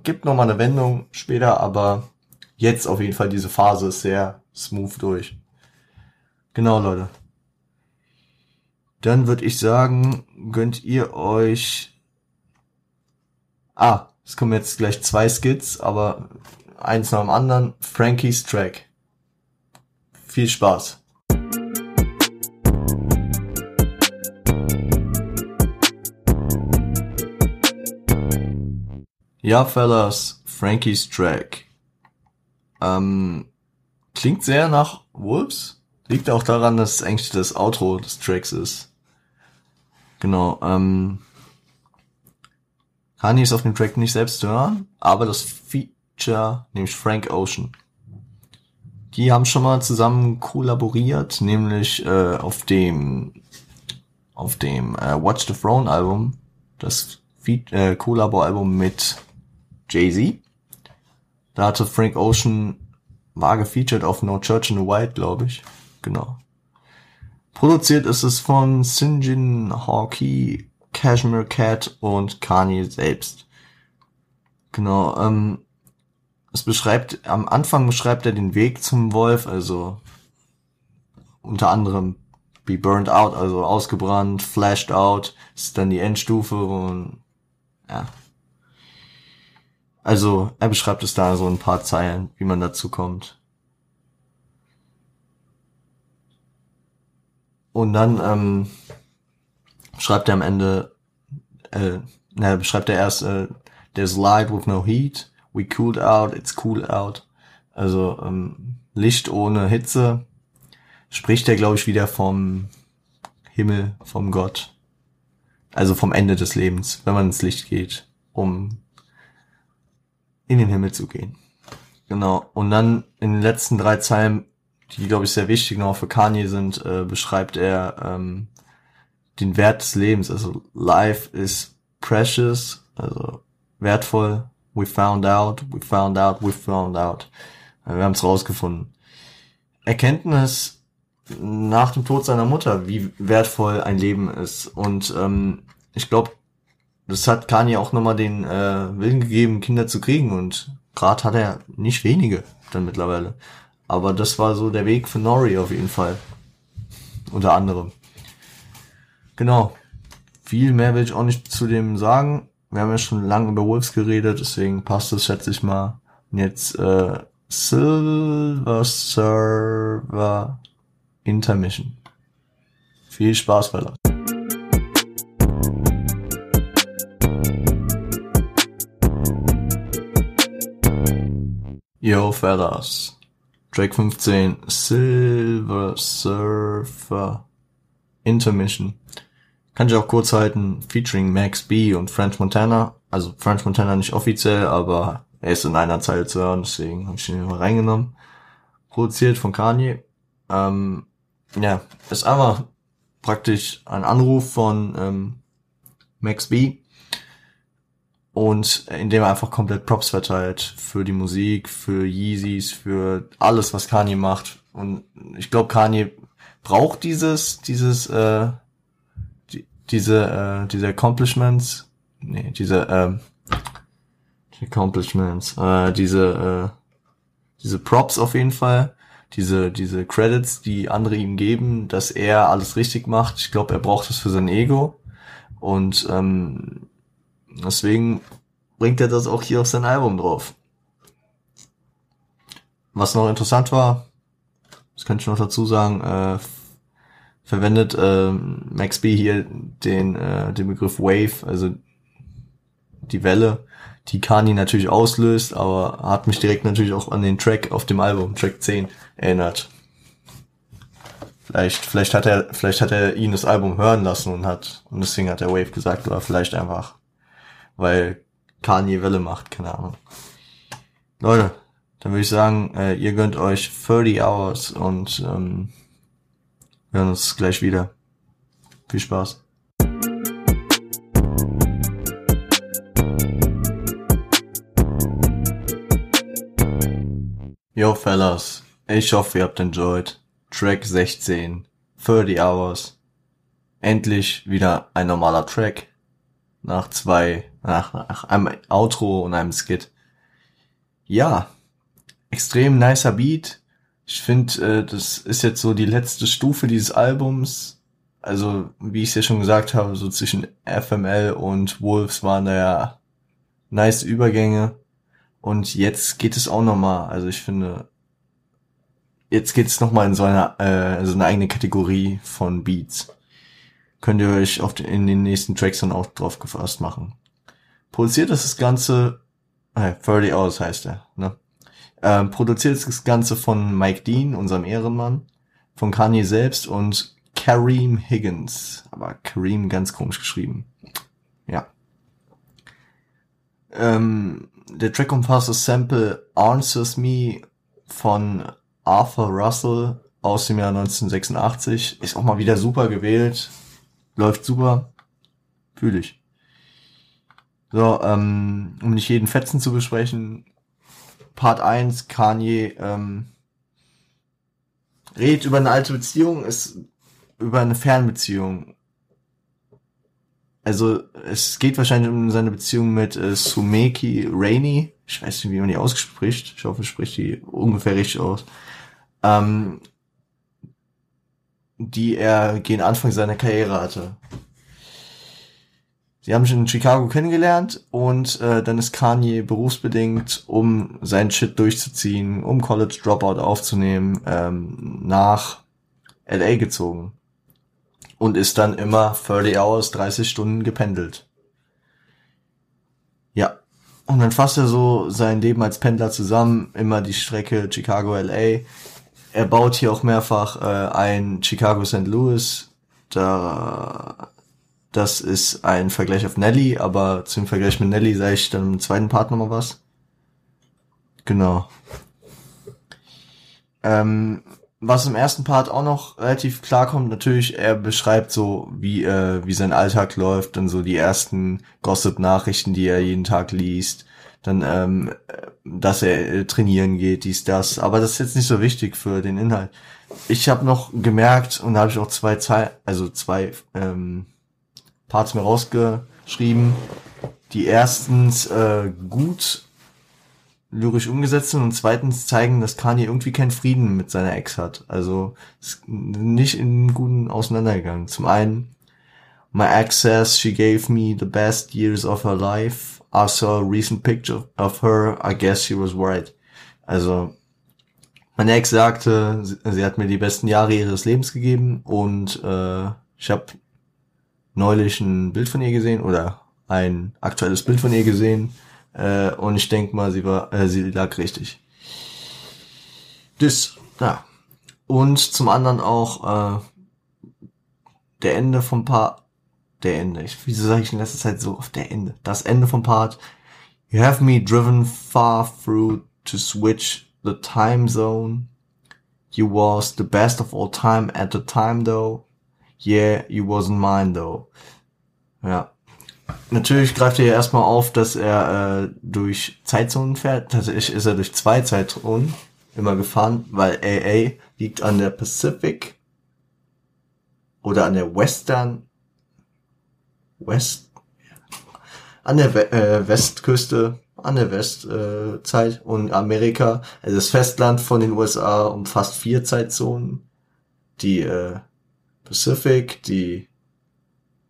gibt noch mal eine Wendung später, aber jetzt auf jeden Fall diese Phase ist sehr smooth durch. Genau, Leute. Dann würde ich sagen, gönnt ihr euch. Ah, es kommen jetzt gleich zwei Skits, aber eins nach dem anderen. Frankies Track. Viel Spaß. Ja, Fellas, Frankies Track. Ähm, klingt sehr nach Wolves. Liegt auch daran, dass es eigentlich das Outro des Tracks ist. Genau, ähm, Kanye ist auf dem Track nicht selbst zu hören, aber das Feature, nämlich Frank Ocean. Die haben schon mal zusammen kollaboriert, nämlich äh, auf dem auf dem äh, Watch the Throne Album, das Fe äh, Collabo-Album mit Jay-Z. Da hatte Frank Ocean war gefeatured auf No Church in the Wild, glaube ich. Genau. Produziert ist es von Sinjin Hawkey, Cashmere Cat und Kanye selbst. Genau, ähm, es beschreibt, am Anfang beschreibt er den Weg zum Wolf, also unter anderem be burned out, also ausgebrannt, flashed out, ist dann die Endstufe und ja. Also er beschreibt es da so ein paar Zeilen, wie man dazu kommt. Und dann ähm, schreibt er am Ende, äh, ne, beschreibt er erst, äh, there's light with no heat, we cooled out, it's cool out. Also ähm, Licht ohne Hitze spricht er, glaube ich, wieder vom Himmel, vom Gott. Also vom Ende des Lebens, wenn man ins Licht geht, um in den Himmel zu gehen. Genau. Und dann in den letzten drei Zeilen, die, glaube ich, sehr wichtig noch für Kanye sind, äh, beschreibt er ähm, den Wert des Lebens. Also life is precious, also wertvoll, we found out, we found out, we found out. Wir haben es rausgefunden. Erkenntnis nach dem Tod seiner Mutter, wie wertvoll ein Leben ist. Und ähm, ich glaube, das hat Kanye auch nochmal den äh, Willen gegeben, Kinder zu kriegen. Und gerade hat er nicht wenige dann mittlerweile. Aber das war so der Weg für Nori auf jeden Fall. Unter anderem. Genau. Viel mehr will ich auch nicht zu dem sagen wir haben ja schon lange über Wolves geredet, deswegen passt das, schätze ich mal. Und jetzt äh, Silver Server Intermission. Viel Spaß bei das. Yo, Fellas. Track 15. Silver Surfer Intermission. Kann ich auch kurz halten, featuring Max B und French Montana. Also French Montana nicht offiziell, aber er ist in einer Zeile zu hören, deswegen habe ich ihn mal reingenommen. Produziert von Kanye. Ähm, ja, ist einfach praktisch ein Anruf von ähm, Max B. Und in dem er einfach komplett Props verteilt für die Musik, für Yeezys, für alles, was Kanye macht. Und ich glaube, Kanye braucht dieses, dieses, äh, diese, äh, diese Accomplishments, nee, diese, ähm, Accomplishments, äh, diese, äh, diese Props auf jeden Fall, diese, diese Credits, die andere ihm geben, dass er alles richtig macht. Ich glaube, er braucht das für sein Ego. Und ähm, deswegen bringt er das auch hier auf sein Album drauf. Was noch interessant war, das könnte ich noch dazu sagen, äh, verwendet äh, Max B hier den, äh, den Begriff Wave, also die Welle, die Kani natürlich auslöst, aber hat mich direkt natürlich auch an den Track auf dem Album, Track 10, erinnert. Vielleicht, vielleicht hat er, vielleicht hat er ihn das Album hören lassen und hat, und deswegen hat er Wave gesagt, oder vielleicht einfach, weil Kanye Welle macht, keine Ahnung. Leute, dann würde ich sagen, äh, ihr gönnt euch 30 Hours und ähm, wir hören uns gleich wieder. Viel Spaß. Yo fellas, ich hoffe ihr habt enjoyed. Track 16, 30 Hours. Endlich wieder ein normaler Track. Nach zwei, nach, nach einem Outro und einem Skit. Ja, extrem nicer Beat. Ich finde, äh, das ist jetzt so die letzte Stufe dieses Albums. Also, wie ich es ja schon gesagt habe, so zwischen FML und Wolves waren da ja nice Übergänge. Und jetzt geht es auch nochmal. Also ich finde, jetzt geht es nochmal in so eine, äh, so eine eigene Kategorie von Beats. Könnt ihr euch auf den, in den nächsten Tracks dann auch drauf gefasst machen. Produziert ist das Ganze, äh, 30 Hours heißt er, ne? Ähm, produziert ist das Ganze von Mike Dean, unserem Ehrenmann, von Kanye selbst und Kareem Higgins. Aber Kareem ganz komisch geschrieben. Ja. Ähm, der Track umfasst das Sample Answers Me von Arthur Russell aus dem Jahr 1986. Ist auch mal wieder super gewählt. Läuft super. Fühle ich. So, ähm, um nicht jeden Fetzen zu besprechen. Part 1, Kanye, ähm, redet über eine alte Beziehung, ist über eine Fernbeziehung also es geht wahrscheinlich um seine Beziehung mit äh, Sumeki Rainey. Ich weiß nicht, wie man die ausspricht. Ich hoffe, ich spricht die ungefähr richtig aus. Ähm, die er gegen Anfang seiner Karriere hatte. Sie haben sich in Chicago kennengelernt und äh, dann ist Kanye berufsbedingt, um seinen Shit durchzuziehen, um College Dropout aufzunehmen, ähm, nach LA gezogen und ist dann immer 30 Hours, 30 Stunden gependelt. Ja. Und dann fasst er so sein Leben als Pendler zusammen, immer die Strecke Chicago-LA. Er baut hier auch mehrfach äh, ein Chicago-St. Louis. Da, das ist ein Vergleich auf Nelly, aber zum Vergleich mit Nelly sage ich dann im zweiten Part nochmal was. Genau. Ähm, was im ersten Part auch noch relativ klar kommt, natürlich, er beschreibt so, wie, äh, wie sein Alltag läuft, dann so die ersten Gossip-Nachrichten, die er jeden Tag liest, dann, ähm, dass er äh, trainieren geht, dies, das. Aber das ist jetzt nicht so wichtig für den Inhalt. Ich habe noch gemerkt, und da habe ich auch zwei Zei also zwei ähm, Parts mir rausgeschrieben, die erstens äh, gut lyrisch umgesetzt sind und zweitens zeigen, dass Kanye irgendwie keinen Frieden mit seiner Ex hat. Also nicht in guten Auseinandergegangen. Zum einen, my ex says she gave me the best years of her life. I saw a recent picture of her. I guess she was right. Also meine Ex sagte, sie hat mir die besten Jahre ihres Lebens gegeben und äh, ich habe neulich ein Bild von ihr gesehen oder ein aktuelles Bild von ihr gesehen äh, und ich denke mal, sie war, äh, sie lag richtig. Das, ja. Und zum anderen auch äh, der Ende vom Part. Der Ende. Ich, wieso sage ich in letzter Zeit so auf der Ende? Das Ende vom Part. You have me driven far through to switch the time zone. You was the best of all time at the time though. Yeah, you wasn't mine though. Ja. Natürlich greift er ja erstmal auf, dass er äh, durch Zeitzonen fährt. Tatsächlich ist er durch zwei Zeitzonen immer gefahren, weil AA liegt an der Pacific oder an der Western West an der We äh, Westküste, an der Westzeit äh, und Amerika, also das Festland von den USA umfasst vier Zeitzonen. Die äh, Pacific, die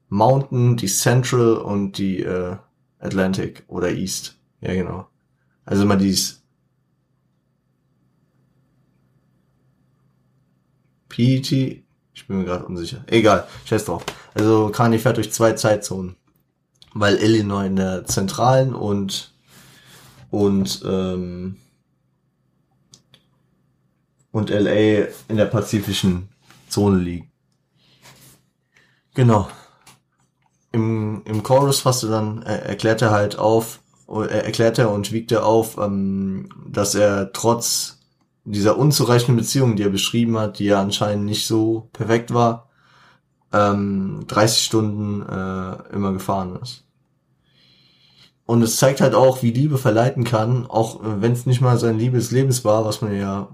Mountain, die Central und die äh, Atlantic oder East. Ja, genau. Also mal dies PET, ich bin mir gerade unsicher. Egal, scheiß drauf. Also Kanye fährt durch zwei Zeitzonen. Weil Illinois in der zentralen und und ähm, und LA in der pazifischen Zone liegen. Genau. Im, im Chorus fasst er dann, äh, erklärt er halt auf, äh, erklärt er und wiegt er auf, ähm, dass er trotz dieser unzureichenden Beziehung, die er beschrieben hat, die ja anscheinend nicht so perfekt war, ähm, 30 Stunden äh, immer gefahren ist. Und es zeigt halt auch, wie Liebe verleiten kann, auch wenn es nicht mal sein Liebes Lebens war, was man ja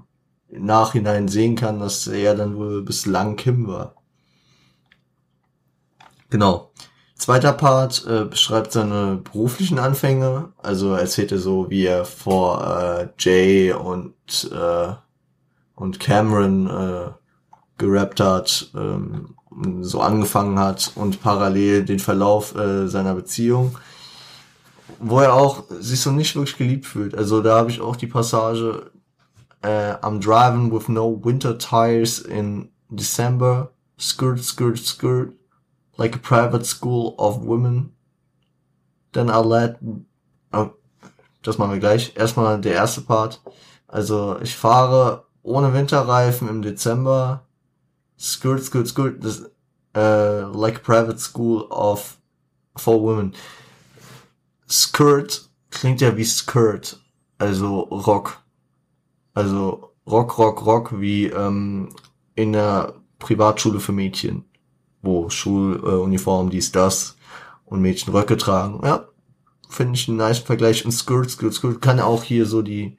im Nachhinein sehen kann, dass er dann wohl bislang Kim war. Genau. Zweiter Part äh, beschreibt seine beruflichen Anfänge. Also erzählt er so, wie er vor äh, Jay und äh, und Cameron äh, gerappt hat, ähm, so angefangen hat und parallel den Verlauf äh, seiner Beziehung, wo er auch sich so nicht wirklich geliebt fühlt. Also da habe ich auch die Passage äh, I'm driving with no winter tires in December, skirt, skirt, skirt like a private school of women. Then I'll let, oh, das machen wir gleich. Erstmal der erste Part. Also ich fahre ohne Winterreifen im Dezember. Skirt, skirt, skirt. Das, uh, like a private school of for women. Skirt klingt ja wie Skirt, also Rock. Also Rock, Rock, Rock wie ähm, in der Privatschule für Mädchen wo Schuluniform, äh, dies, das und Mädchen Röcke tragen. Ja, finde ich einen nice Vergleich. Und Skirt, Skirt, Skirt kann auch hier so die,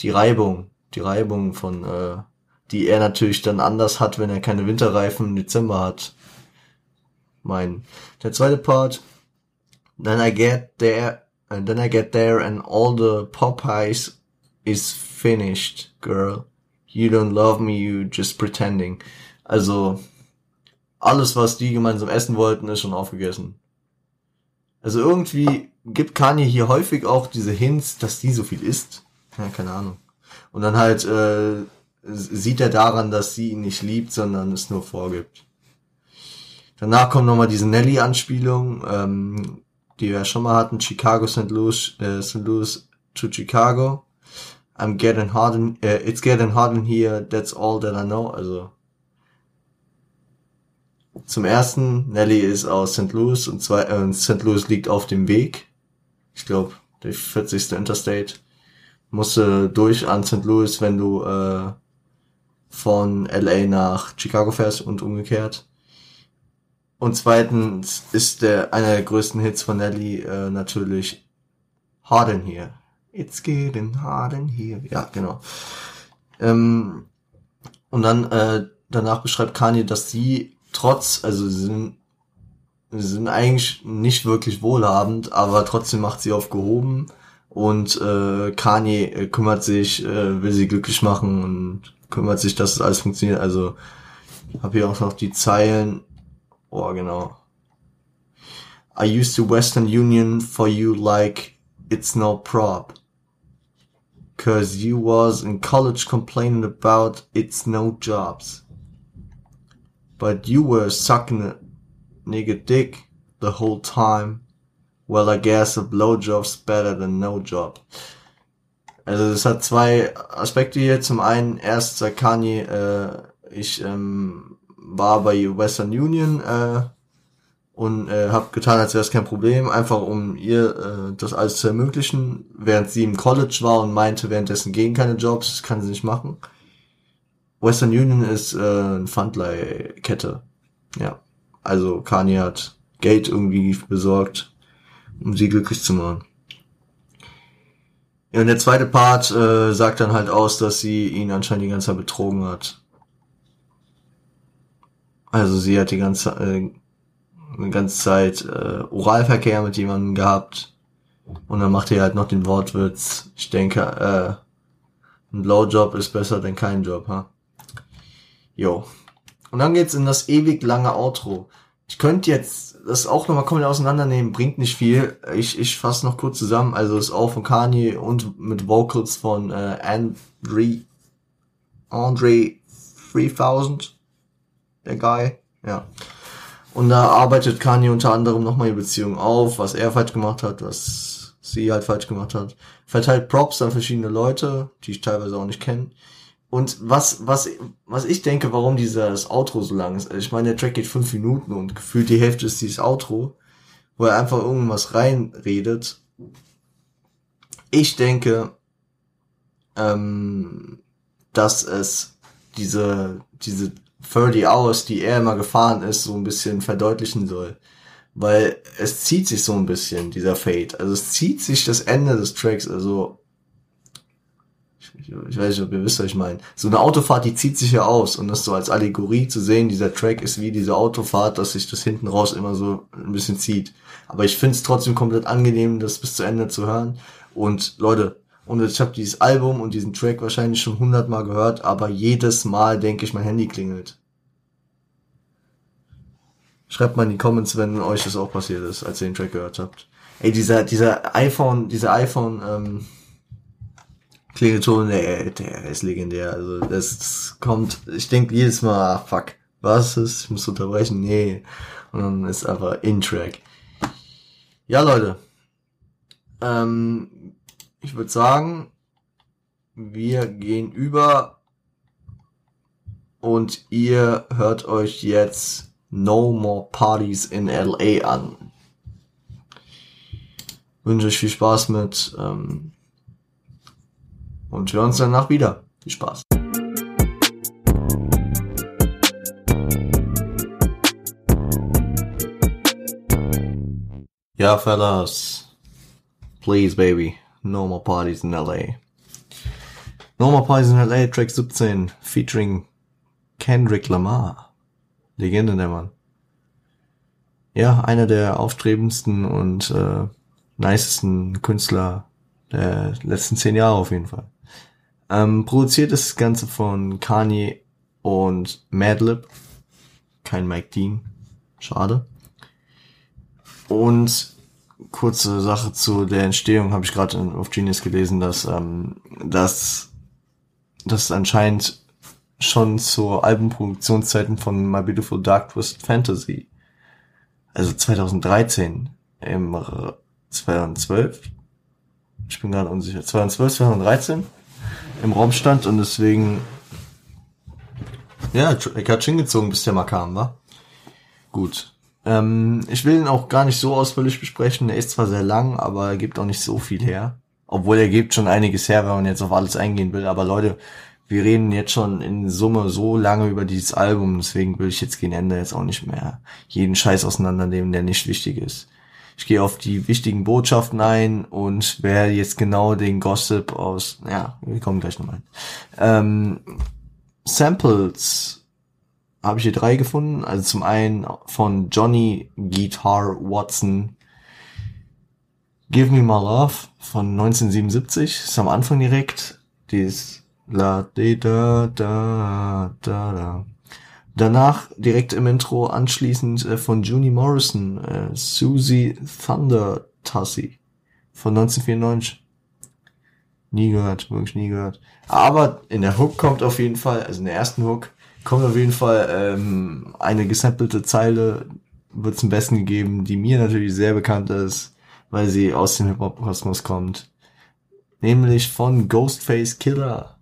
die Reibung, die Reibung von, äh, die er natürlich dann anders hat, wenn er keine Winterreifen im Dezember hat. Mein. Der zweite Part. Then I get there, and then I get there and all the Popeyes is finished, girl. You don't love me, you just pretending. Also, alles, was die gemeinsam essen wollten, ist schon aufgegessen. Also irgendwie gibt Kanye hier häufig auch diese Hints, dass die so viel isst. Ja, keine Ahnung. Und dann halt äh, sieht er daran, dass sie ihn nicht liebt, sondern es nur vorgibt. Danach kommt nochmal diese Nelly-Anspielung, ähm, die wir schon mal hatten, Chicago, St. Louis, äh, St. Louis to Chicago. I'm getting hard in, äh, it's getting hard in here, that's all that I know. Also zum ersten, Nelly ist aus St. Louis und zwei, äh, St. Louis liegt auf dem Weg. Ich glaube, der 40. Interstate. Musste durch an St. Louis, wenn du äh, von LA nach Chicago fährst und umgekehrt. Und zweitens ist der einer der größten Hits von Nelly äh, natürlich Hard in Here. It's getting hard in here. Ja, genau. Ähm, und dann äh, danach beschreibt Kanye, dass sie trotz, also sie sind, sie sind eigentlich nicht wirklich wohlhabend, aber trotzdem macht sie aufgehoben und äh, Kanye äh, kümmert sich, äh, will sie glücklich machen und kümmert sich, dass es alles funktioniert. Also habe hier auch noch die Zeilen. Oh, genau. I used to Western Union for you like it's no prob. Cause you was in college complaining about it's no jobs. But you were sucking a nigga dick the whole time. Well, I guess a blowjob's better than no job. Also das hat zwei Aspekte hier. Zum einen erst sagt Kanye, äh, ich ähm, war bei Western Union äh, und äh, habe getan, als wäre es kein Problem, einfach um ihr äh, das alles zu ermöglichen, während sie im College war und meinte, währenddessen gehen keine Jobs, das kann sie nicht machen. Western Union ist äh, eine Pfandleihkette. Ja. Also Kanye hat Geld irgendwie besorgt, um sie glücklich zu machen. Ja, und der zweite Part äh, sagt dann halt aus, dass sie ihn anscheinend die ganze Zeit betrogen hat. Also sie hat die ganze äh, eine ganze Zeit äh, Oralverkehr mit jemandem gehabt. Und dann macht er halt noch den Wortwitz. Ich denke, äh, ein Blowjob ist besser denn kein Job, ha? Jo. Und dann geht's in das ewig lange Outro. Ich könnte jetzt das auch nochmal komplett auseinandernehmen, bringt nicht viel. Ich, ich fasse noch kurz zusammen. Also ist auch von Kanye und mit Vocals von äh, Andre, Andre 3000, der Guy. Ja. Und da arbeitet Kanye unter anderem nochmal die Beziehung auf, was er falsch gemacht hat, was sie halt falsch gemacht hat. Verteilt Props an verschiedene Leute, die ich teilweise auch nicht kenne. Und was, was, was ich denke, warum dieses Outro so lang ist, also ich meine, der Track geht fünf Minuten und gefühlt die Hälfte ist dieses Outro, wo er einfach irgendwas reinredet. Ich denke, ähm, dass es diese, diese 30 Hours, die er immer gefahren ist, so ein bisschen verdeutlichen soll. Weil es zieht sich so ein bisschen, dieser Fade. Also es zieht sich das Ende des Tracks, also ich, ich weiß nicht, ob ihr wisst, was ich meine. So eine Autofahrt, die zieht sich ja aus und das so als Allegorie zu sehen, dieser Track ist wie diese Autofahrt, dass sich das hinten raus immer so ein bisschen zieht. Aber ich finde es trotzdem komplett angenehm, das bis zu Ende zu hören. Und Leute, und ich habe dieses Album und diesen Track wahrscheinlich schon hundertmal gehört, aber jedes Mal denke ich, mein Handy klingelt. Schreibt mal in die Comments, wenn euch das auch passiert ist, als ihr den Track gehört habt. Ey, dieser, dieser iPhone, dieser iPhone, ähm, Klingelton, der, der ist legendär. Also das, das kommt, ich denke jedes Mal, ah, fuck, was ist, ich muss unterbrechen, nee. Und dann ist einfach In-Track. Ja, Leute. Ähm, ich würde sagen, wir gehen über und ihr hört euch jetzt No More Parties in LA an. Wünsche euch viel Spaß mit ähm, und hören uns danach wieder. Viel Spaß. Ja, fellas. Please, baby. No more parties in LA. No more parties in LA, Track 17, featuring Kendrick Lamar. Legende der Mann. Ja, einer der aufstrebendsten und äh, nicesten Künstler der letzten zehn Jahre auf jeden Fall. Ähm, produziert ist das Ganze von Kanye und Madlib. Kein Mike Dean. Schade. Und kurze Sache zu der Entstehung habe ich gerade auf Genius gelesen, dass ähm, dass das anscheinend schon zur Albumproduktionszeiten von My Beautiful Dark Twisted Fantasy, also 2013 im 2012, ich bin gerade unsicher, 2012, 2013 im Raum stand und deswegen, ja, ich hat hingezogen, bis der mal kam, war. Gut. Ähm, ich will ihn auch gar nicht so ausführlich besprechen. Er ist zwar sehr lang, aber er gibt auch nicht so viel her. Obwohl er gibt schon einiges her, wenn man jetzt auf alles eingehen will. Aber Leute, wir reden jetzt schon in Summe so lange über dieses Album, deswegen will ich jetzt gegen Ende jetzt auch nicht mehr jeden Scheiß auseinandernehmen, der nicht wichtig ist. Ich gehe auf die wichtigen Botschaften ein und wer jetzt genau den Gossip aus, ja, wir kommen gleich nochmal. Ähm, Samples habe ich hier drei gefunden. Also zum einen von Johnny Guitar Watson. Give Me My Love von 1977. Ist am Anfang direkt. Die ist la de da da da da. Danach direkt im Intro anschließend äh, von Junie Morrison, äh, Susie Thunder Tussie von 1994. Nie gehört, wirklich nie gehört. Aber in der Hook kommt auf jeden Fall, also in der ersten Hook, kommt auf jeden Fall ähm, eine gesampelte Zeile, wird zum Besten gegeben, die mir natürlich sehr bekannt ist, weil sie aus dem Hip-Hop-Kosmos kommt. Nämlich von Ghostface Killer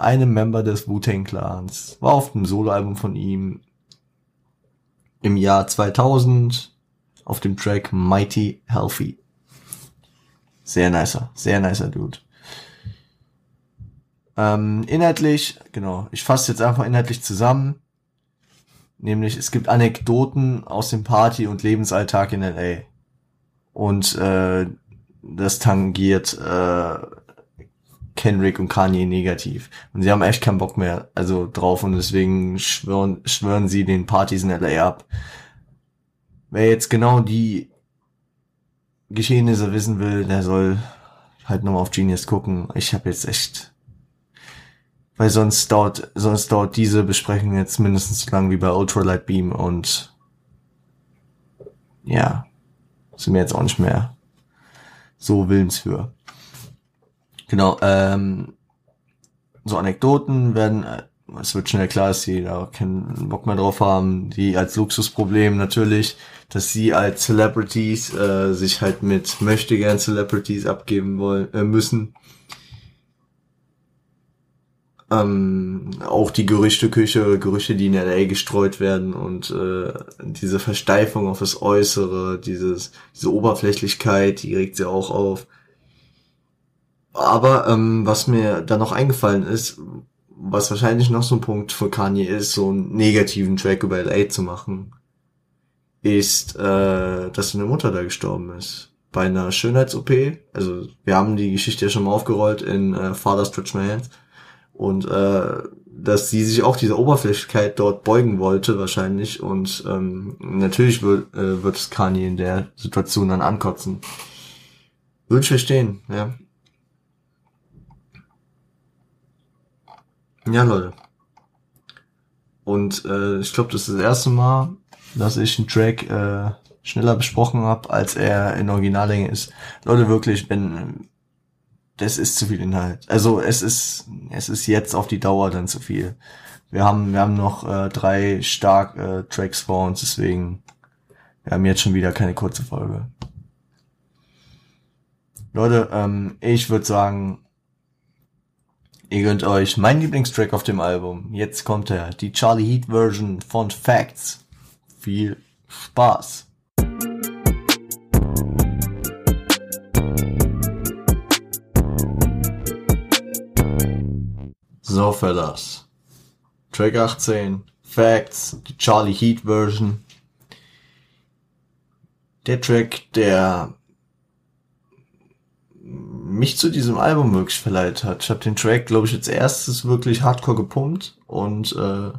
einem Member des Wu-Tang Clans. War auf dem Soloalbum von ihm im Jahr 2000 auf dem Track Mighty Healthy. Sehr nicer, sehr nicer Dude. Ähm, inhaltlich, genau, ich fasse jetzt einfach inhaltlich zusammen. Nämlich, es gibt Anekdoten aus dem Party- und Lebensalltag in L.A. Und äh, das tangiert äh, Kendrick und Kanye negativ. Und sie haben echt keinen Bock mehr, also drauf und deswegen schwören, schwören sie den Partys in LA ab. wer jetzt genau die Geschehnisse wissen will, der soll halt nochmal auf Genius gucken. Ich habe jetzt echt, weil sonst dauert, sonst dauert diese Besprechung jetzt mindestens so lang wie bei Ultralight Beam und ja, sind mir jetzt auch nicht mehr so willens für. Genau, ähm, so Anekdoten werden, äh, es wird schnell klar, dass sie da keinen Bock mehr drauf haben, die als Luxusproblem natürlich, dass sie als Celebrities äh, sich halt mit möchte gern Celebrities abgeben wollen äh, müssen. Ähm, auch die Gerüchteküche, Gerüchte, die in LA gestreut werden und äh, diese Versteifung auf das Äußere, dieses, diese Oberflächlichkeit, die regt sie auch auf. Aber ähm, was mir da noch eingefallen ist, was wahrscheinlich noch so ein Punkt für Kanye ist, so einen negativen Track über LA zu machen, ist, äh, dass seine Mutter da gestorben ist. Bei einer Schönheits-OP. Also wir haben die Geschichte ja schon mal aufgerollt in äh, Father Stretch My Hands. Und äh, dass sie sich auch dieser Oberflächlichkeit dort beugen wollte wahrscheinlich. Und ähm, natürlich wird, äh, wird es Kanye in der Situation dann ankotzen. Würde ich verstehen, ja. Ja, Leute. Und äh, ich glaube, das ist das erste Mal, dass ich einen Track äh, schneller besprochen habe, als er in Originallänge ist. Leute, wirklich, wenn das ist zu viel Inhalt. Also es ist es ist jetzt auf die Dauer dann zu viel. Wir haben wir haben noch äh, drei stark äh, Tracks vor uns, deswegen wir haben jetzt schon wieder keine kurze Folge. Leute, ähm, ich würde sagen, Ihr gönnt euch mein Lieblingstrack auf dem Album. Jetzt kommt er, die Charlie Heat Version von Facts. Viel Spaß. So, Fellas. Track 18, Facts, die Charlie Heat Version. Der Track, der mich zu diesem Album wirklich verleitet hat. Ich habe den Track, glaube ich, als erstes wirklich hardcore gepumpt und äh,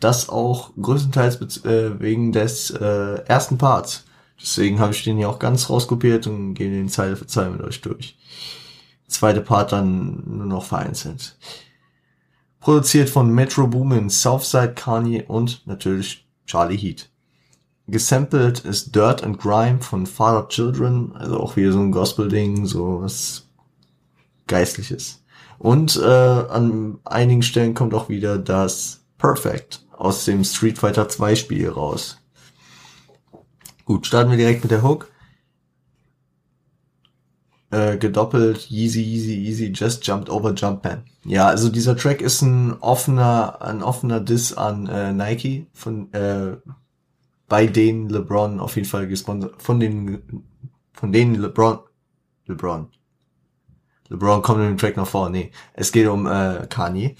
das auch größtenteils äh, wegen des äh, ersten Parts. Deswegen habe ich den hier auch ganz rauskopiert und gehe den Zeile für Zeile mit euch durch. Zweite Part dann nur noch vereinzelt. Produziert von Metro Boomin, Southside Kanye und natürlich Charlie Heat. Gesampelt ist Dirt and Grime von Father Children, also auch wieder so ein Gospel-Ding, so was Geistliches. Und äh, an einigen Stellen kommt auch wieder das Perfect aus dem Street Fighter 2 Spiel raus. Gut, starten wir direkt mit der Hook. Äh, gedoppelt, easy, easy, easy, just jumped over Jumpman. Ja, also dieser Track ist ein offener, ein offener Diss an äh, Nike, von, äh, bei denen LeBron auf jeden Fall gesponsert, von den, von denen LeBron, LeBron, LeBron kommt in dem Track noch vor. Nee, es geht um äh, Kanye.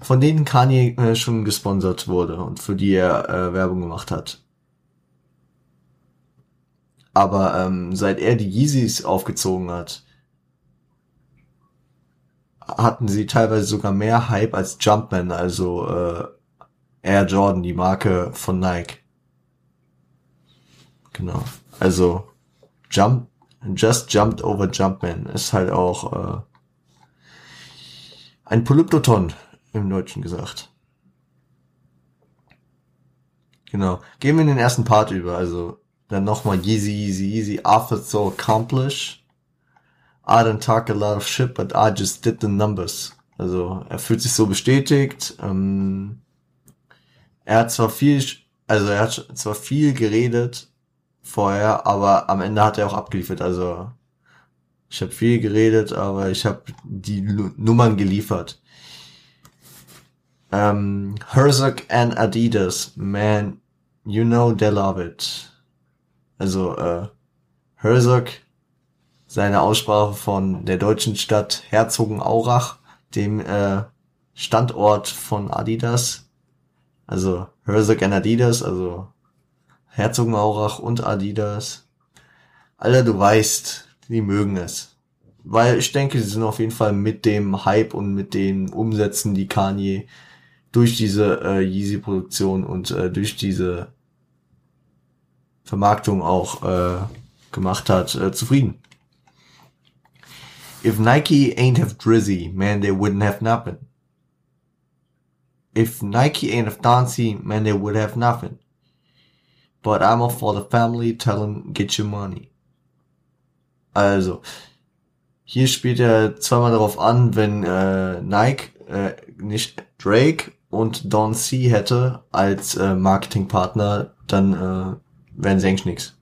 Von denen Kanye äh, schon gesponsert wurde und für die er äh, Werbung gemacht hat. Aber ähm, seit er die Yeezys aufgezogen hat, hatten sie teilweise sogar mehr Hype als Jumpman, also äh, Air Jordan, die Marke von Nike. Genau. Also Jump Just Jumped Over Jumpman ist halt auch äh, ein Polyptoton im Deutschen gesagt. Genau. Gehen wir in den ersten Part über. Also dann nochmal Yeezy, Yeezy, Yeezy. After so accomplish. I don't talk a lot of shit, but I just did the numbers. Also er fühlt sich so bestätigt. Ähm, er hat zwar viel, also er hat zwar viel geredet, vorher, aber am Ende hat er auch abgeliefert. Also ich habe viel geredet, aber ich habe die Nummern geliefert. Ähm, Herzog and Adidas, man, you know they love it. Also äh, Herzog, seine Aussprache von der deutschen Stadt Herzogenaurach, dem äh, Standort von Adidas. Also Herzog and Adidas, also Herzogenaurach und Adidas. Alter, du weißt, die mögen es. Weil ich denke, sie sind auf jeden Fall mit dem Hype und mit den Umsätzen, die Kanye durch diese äh, Yeezy-Produktion und äh, durch diese Vermarktung auch äh, gemacht hat, äh, zufrieden. If Nike ain't have Drizzy, man, they wouldn't have nothing. If Nike ain't have Dancy, man, they would have nothing. But I'm for the family, tell them, get your money. Also, hier spielt er zweimal darauf an, wenn äh, Nike äh, nicht Drake und Don C hätte als äh, Marketingpartner, dann äh, wären sie eigentlich nix.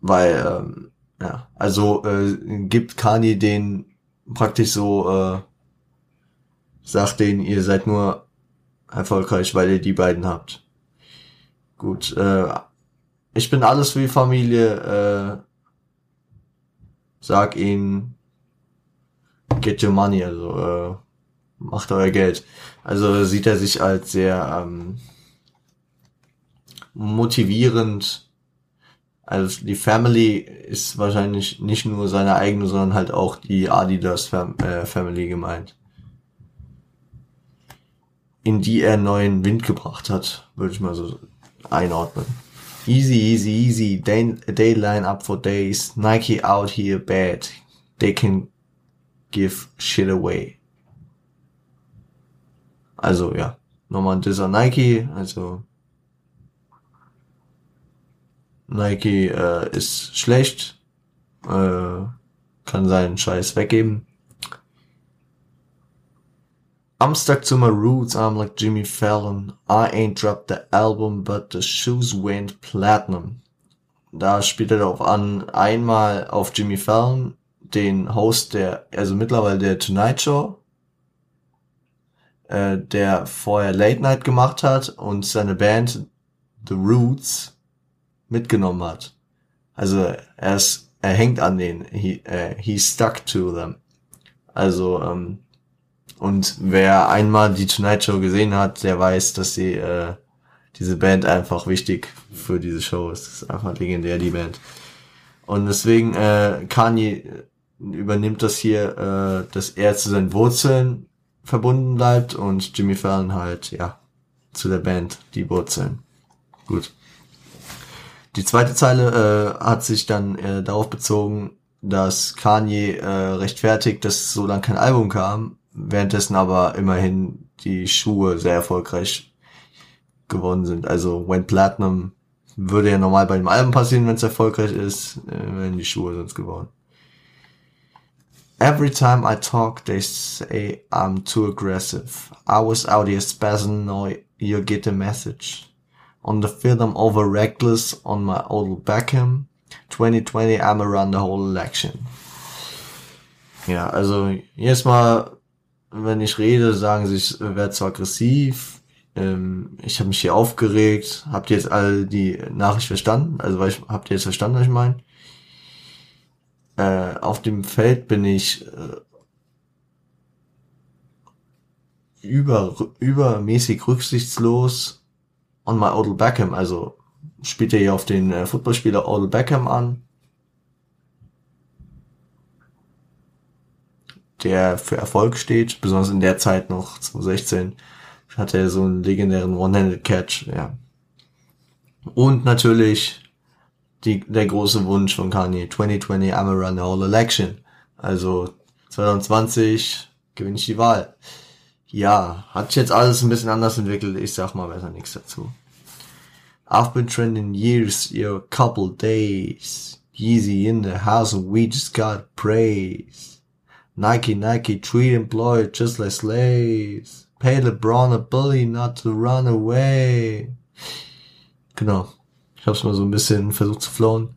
Weil, ähm, ja, also äh, gibt Kanye den praktisch so, äh, sagt denen, ihr seid nur erfolgreich, weil ihr die beiden habt. Gut, äh, ich bin alles wie Familie, äh, sag ihnen, get your money, also äh, macht euer Geld. Also sieht er sich als sehr ähm, motivierend also die Family ist wahrscheinlich nicht nur seine eigene, sondern halt auch die Adidas Fam äh, Family gemeint. In die er neuen Wind gebracht hat, würde ich mal so einordnen. Easy, easy, easy, day, day line up for days, Nike out here bad, they can give shit away. Also ja, nochmal ein Disser Nike, also Nike äh, ist schlecht, äh, kann seinen Scheiß weggeben. I'm stuck to my roots, I'm like Jimmy Fallon. I ain't dropped the album, but the shoes went platinum. Da spielt er darauf an, einmal auf Jimmy Fallon, den Host der, also mittlerweile der Tonight Show, äh, der vorher Late Night gemacht hat und seine Band The Roots mitgenommen hat. Also er ist, er hängt an denen. He, uh, he stuck to them. Also ähm, und wer einmal die Tonight Show gesehen hat, der weiß, dass sie äh, diese Band einfach wichtig für diese Show ist. Das ist einfach legendär die Band. Und deswegen äh, Kanye übernimmt das hier, äh, dass er zu seinen Wurzeln verbunden bleibt und Jimmy Fallon halt ja zu der Band die Wurzeln. Gut. Die zweite Zeile äh, hat sich dann äh, darauf bezogen, dass Kanye äh, rechtfertigt, dass so lange kein Album kam, währenddessen aber immerhin die Schuhe sehr erfolgreich geworden sind. Also When Platinum würde ja normal bei dem Album passieren, wenn es erfolgreich ist, äh, wären die Schuhe sonst geworden. Every time I talk, they say I'm too aggressive. I was out here spazzing, now you get the message on the film over reckless on my old Beckham. 2020 I'm around the whole election. Ja, also jedes Mal, wenn ich rede, sagen sie, ich werde zu aggressiv. Ähm, ich habe mich hier aufgeregt. Habt ihr jetzt alle die Nachricht verstanden? Also weil ich, habt ihr jetzt verstanden, was ich meine? Äh, auf dem Feld bin ich äh, über, übermäßig rücksichtslos on my Odell Beckham, also spielt er hier auf den äh, Footballspieler Odell Beckham an, der für Erfolg steht, besonders in der Zeit noch 2016 hatte er so einen legendären One-Handed Catch, ja. Und natürlich die, der große Wunsch von Kanye, 2020 I'm a run the whole election. Also 2020 gewinne ich die Wahl. Ja, hat sich jetzt alles ein bisschen anders entwickelt. Ich sag mal besser nichts dazu. I've been trending years, your couple days. Yeezy in the house and we just got praise. Nike, Nike, treat employer just like slaves. Pay LeBron a bully not to run away. Genau. Ich hab's mal so ein bisschen versucht zu flowen.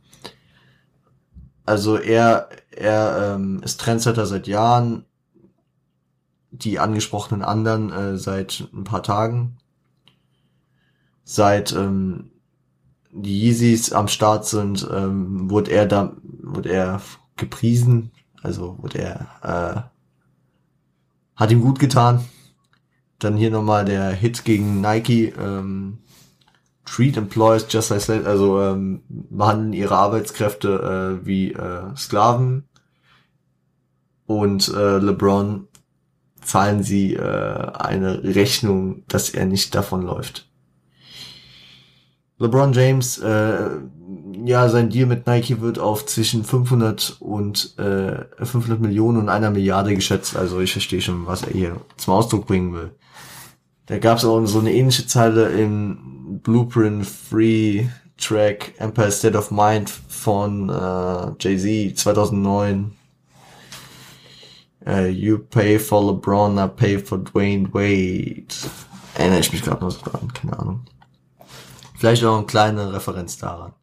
Also er, er ähm, ist Trendsetter seit Jahren, die angesprochenen anderen äh, seit ein paar Tagen. Seit ähm, die Yeezys am Start sind, ähm, wurde er da, wurde er gepriesen, also wurde er, äh, hat ihm gut getan. Dann hier nochmal der Hit gegen Nike, ähm, Treat Employees just like slaves, also ähm, behandeln ihre Arbeitskräfte äh, wie äh, Sklaven. Und äh, LeBron zahlen sie äh, eine Rechnung, dass er nicht davon läuft. LeBron James, äh, ja, sein Deal mit Nike wird auf zwischen 500 und äh, 500 Millionen und einer Milliarde geschätzt. Also ich verstehe schon, was er hier zum Ausdruck bringen will. Da gab es auch so eine ähnliche Zeile im Blueprint Free Track Empire State of Mind von äh, Jay-Z 2009. Uh, you pay for LeBron, I pay for Dwayne Wade. Erinnere ich mich gerade noch so dran, keine Ahnung. Vielleicht auch eine kleine Referenz daran.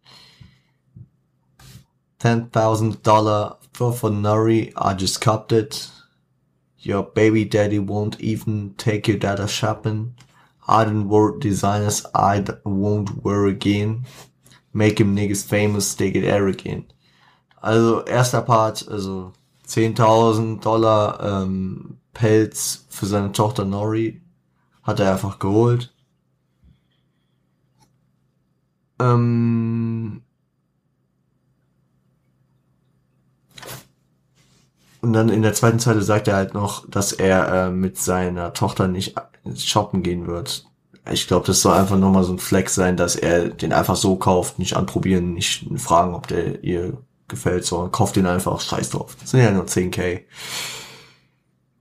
$10,000 for, Nuri, I just copped it. Your baby daddy won't even take your data shopping. I don't wear designers I won't wear again. Make him niggas famous, they get arrogant. Also, erster Part, also 10.000 Dollar ähm, Pelz für seine Tochter Nori hat er einfach geholt. Ähm, und dann in der zweiten Zeile sagt er halt noch, dass er äh, mit seiner Tochter nicht shoppen gehen wird. Ich glaube, das soll einfach nochmal so ein Flex sein, dass er den einfach so kauft, nicht anprobieren, nicht fragen, ob der ihr gefällt, sondern kauft den einfach, scheiß drauf. Das sind ja nur 10k.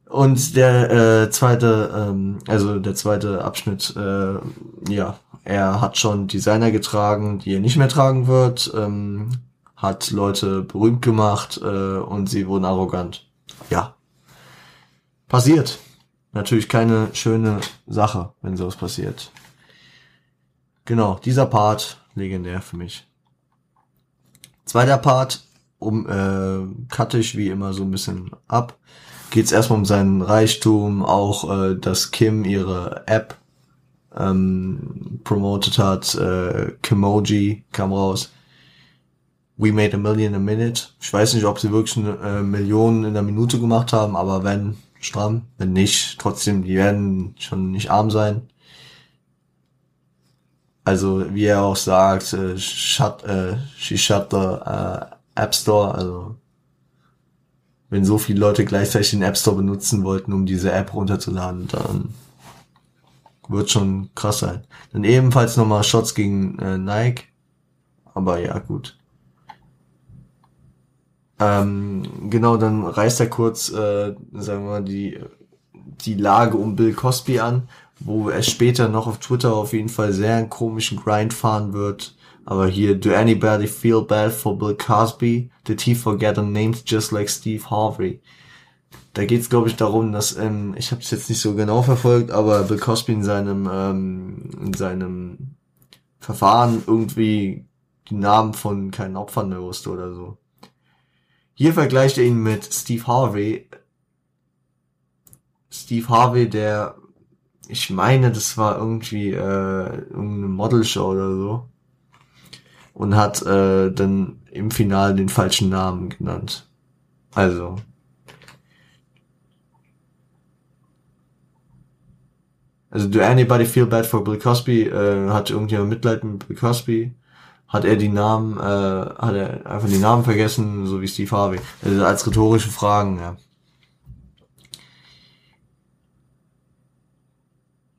Und der äh, zweite, ähm, also der zweite Abschnitt, äh, ja, er hat schon Designer getragen, die er nicht mehr tragen wird, ähm, hat Leute berühmt gemacht äh, und sie wurden arrogant. Ja. Passiert. Natürlich keine schöne Sache, wenn sowas passiert. Genau, dieser Part legendär für mich. Zweiter Part, um äh, cutte ich wie immer so ein bisschen ab. Geht's erstmal um seinen Reichtum, auch äh, dass Kim ihre App ähm, promoted hat. Äh, Kimoji kam raus. We made a million a minute. Ich weiß nicht, ob sie wirklich eine äh, Million in der Minute gemacht haben, aber wenn, stramm. Wenn nicht, trotzdem, die werden schon nicht arm sein. Also, wie er auch sagt, äh, shut, äh, she shut the äh, App Store, also wenn so viele Leute gleichzeitig den App Store benutzen wollten, um diese App runterzuladen, dann wird schon krass sein. Dann ebenfalls nochmal Shots gegen äh, Nike. Aber ja, gut. Ähm, genau, dann reißt er kurz, äh, sagen wir mal, die, die Lage um Bill Cosby an, wo er später noch auf Twitter auf jeden Fall sehr einen komischen Grind fahren wird. Aber hier, do anybody feel bad for Bill Cosby? Did he forget a names just like Steve Harvey? Da geht's glaube ich darum, dass ähm, ich habe es jetzt nicht so genau verfolgt, aber Bill Cosby in seinem ähm, in seinem Verfahren irgendwie die Namen von keinen Opfern mehr wusste oder so. Hier vergleicht er ihn mit Steve Harvey. Steve Harvey, der ich meine, das war irgendwie äh, irgendeine Modelshow oder so und hat äh, dann im Finale den falschen Namen genannt. Also Also do anybody feel bad for Bill Cosby? Äh, hat irgendjemand Mitleid mit Bill Cosby? Hat er die Namen, äh, hat er einfach die Namen vergessen, so wie Steve Harvey? Also als rhetorische Fragen, ja.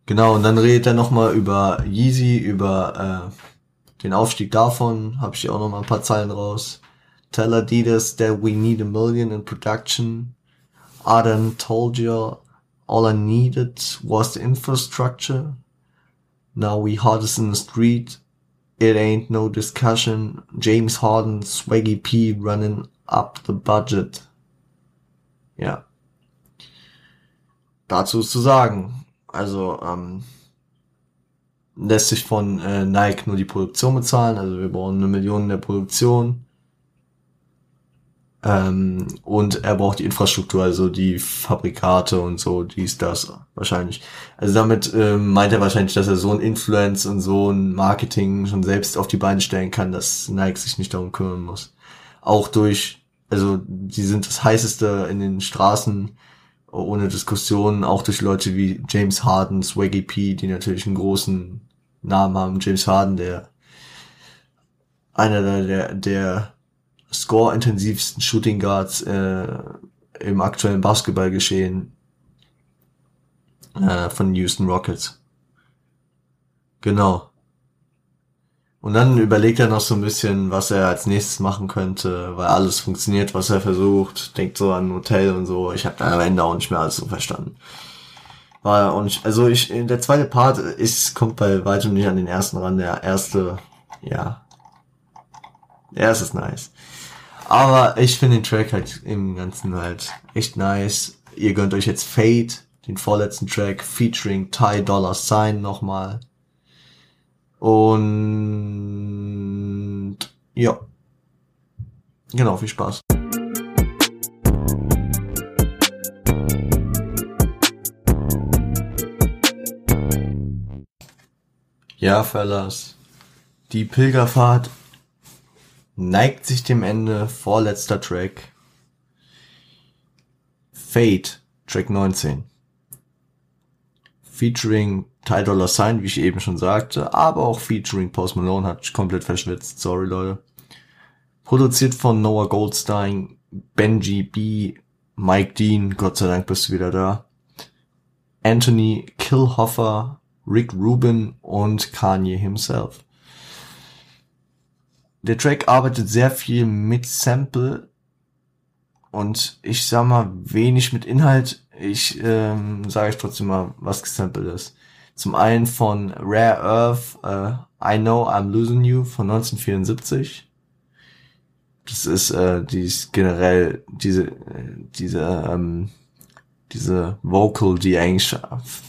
Genau, und dann redet er nochmal über Yeezy, über äh, den Aufstieg davon, habe ich hier auch nochmal ein paar Zeilen raus. Tell Adidas that we need a million in production. Adam told you All I needed was the infrastructure. Now we hottest in the street. It ain't no discussion. James Harden, Swaggy P running up the budget. Ja. Dazu ist zu sagen. Also, ähm, lässt sich von äh, Nike nur die Produktion bezahlen. Also wir brauchen eine Million in der Produktion. Ähm, und er braucht die Infrastruktur, also die Fabrikate und so, dies, das wahrscheinlich. Also damit ähm, meint er wahrscheinlich, dass er so ein Influence und so ein Marketing schon selbst auf die Beine stellen kann, dass Nike sich nicht darum kümmern muss. Auch durch, also die sind das heißeste in den Straßen, ohne Diskussion, auch durch Leute wie James Harden, Swaggy P, die natürlich einen großen Namen haben. James Harden, der einer der, der, der score-intensivsten Shooting Guards äh, im aktuellen Basketballgeschehen. äh, von Houston Rockets. Genau. Und dann überlegt er noch so ein bisschen, was er als nächstes machen könnte, weil alles funktioniert, was er versucht, denkt so an ein Hotel und so. Ich habe da am Ende auch nicht mehr alles so verstanden. War auch nicht, also ich, der zweite Part ist, kommt bei weitem nicht an den ersten ran. Der erste, ja. Der erste ist nice. Aber ich finde den Track halt im Ganzen halt echt nice. Ihr gönnt euch jetzt Fate, den vorletzten Track, featuring Ty Dollar Sign nochmal. Und ja. Genau, viel Spaß. Ja, Fellas. Die Pilgerfahrt neigt sich dem Ende. Vorletzter Track. Fate, Track 19. Featuring Ty Dollar Sign, wie ich eben schon sagte, aber auch featuring Post Malone hat komplett verschwitzt. Sorry, Leute. Produziert von Noah Goldstein, Benji B, Mike Dean, Gott sei Dank bist du wieder da. Anthony Killhoffer, Rick Rubin und Kanye himself. Der Track arbeitet sehr viel mit Sample und ich sag mal wenig mit Inhalt. Ich ähm, sage ich trotzdem mal, was gesampelt ist. Zum einen von Rare Earth, äh, I Know I'm Losing You von 1974. Das ist äh, dies generell diese diese ähm, diese Vocal, die eigentlich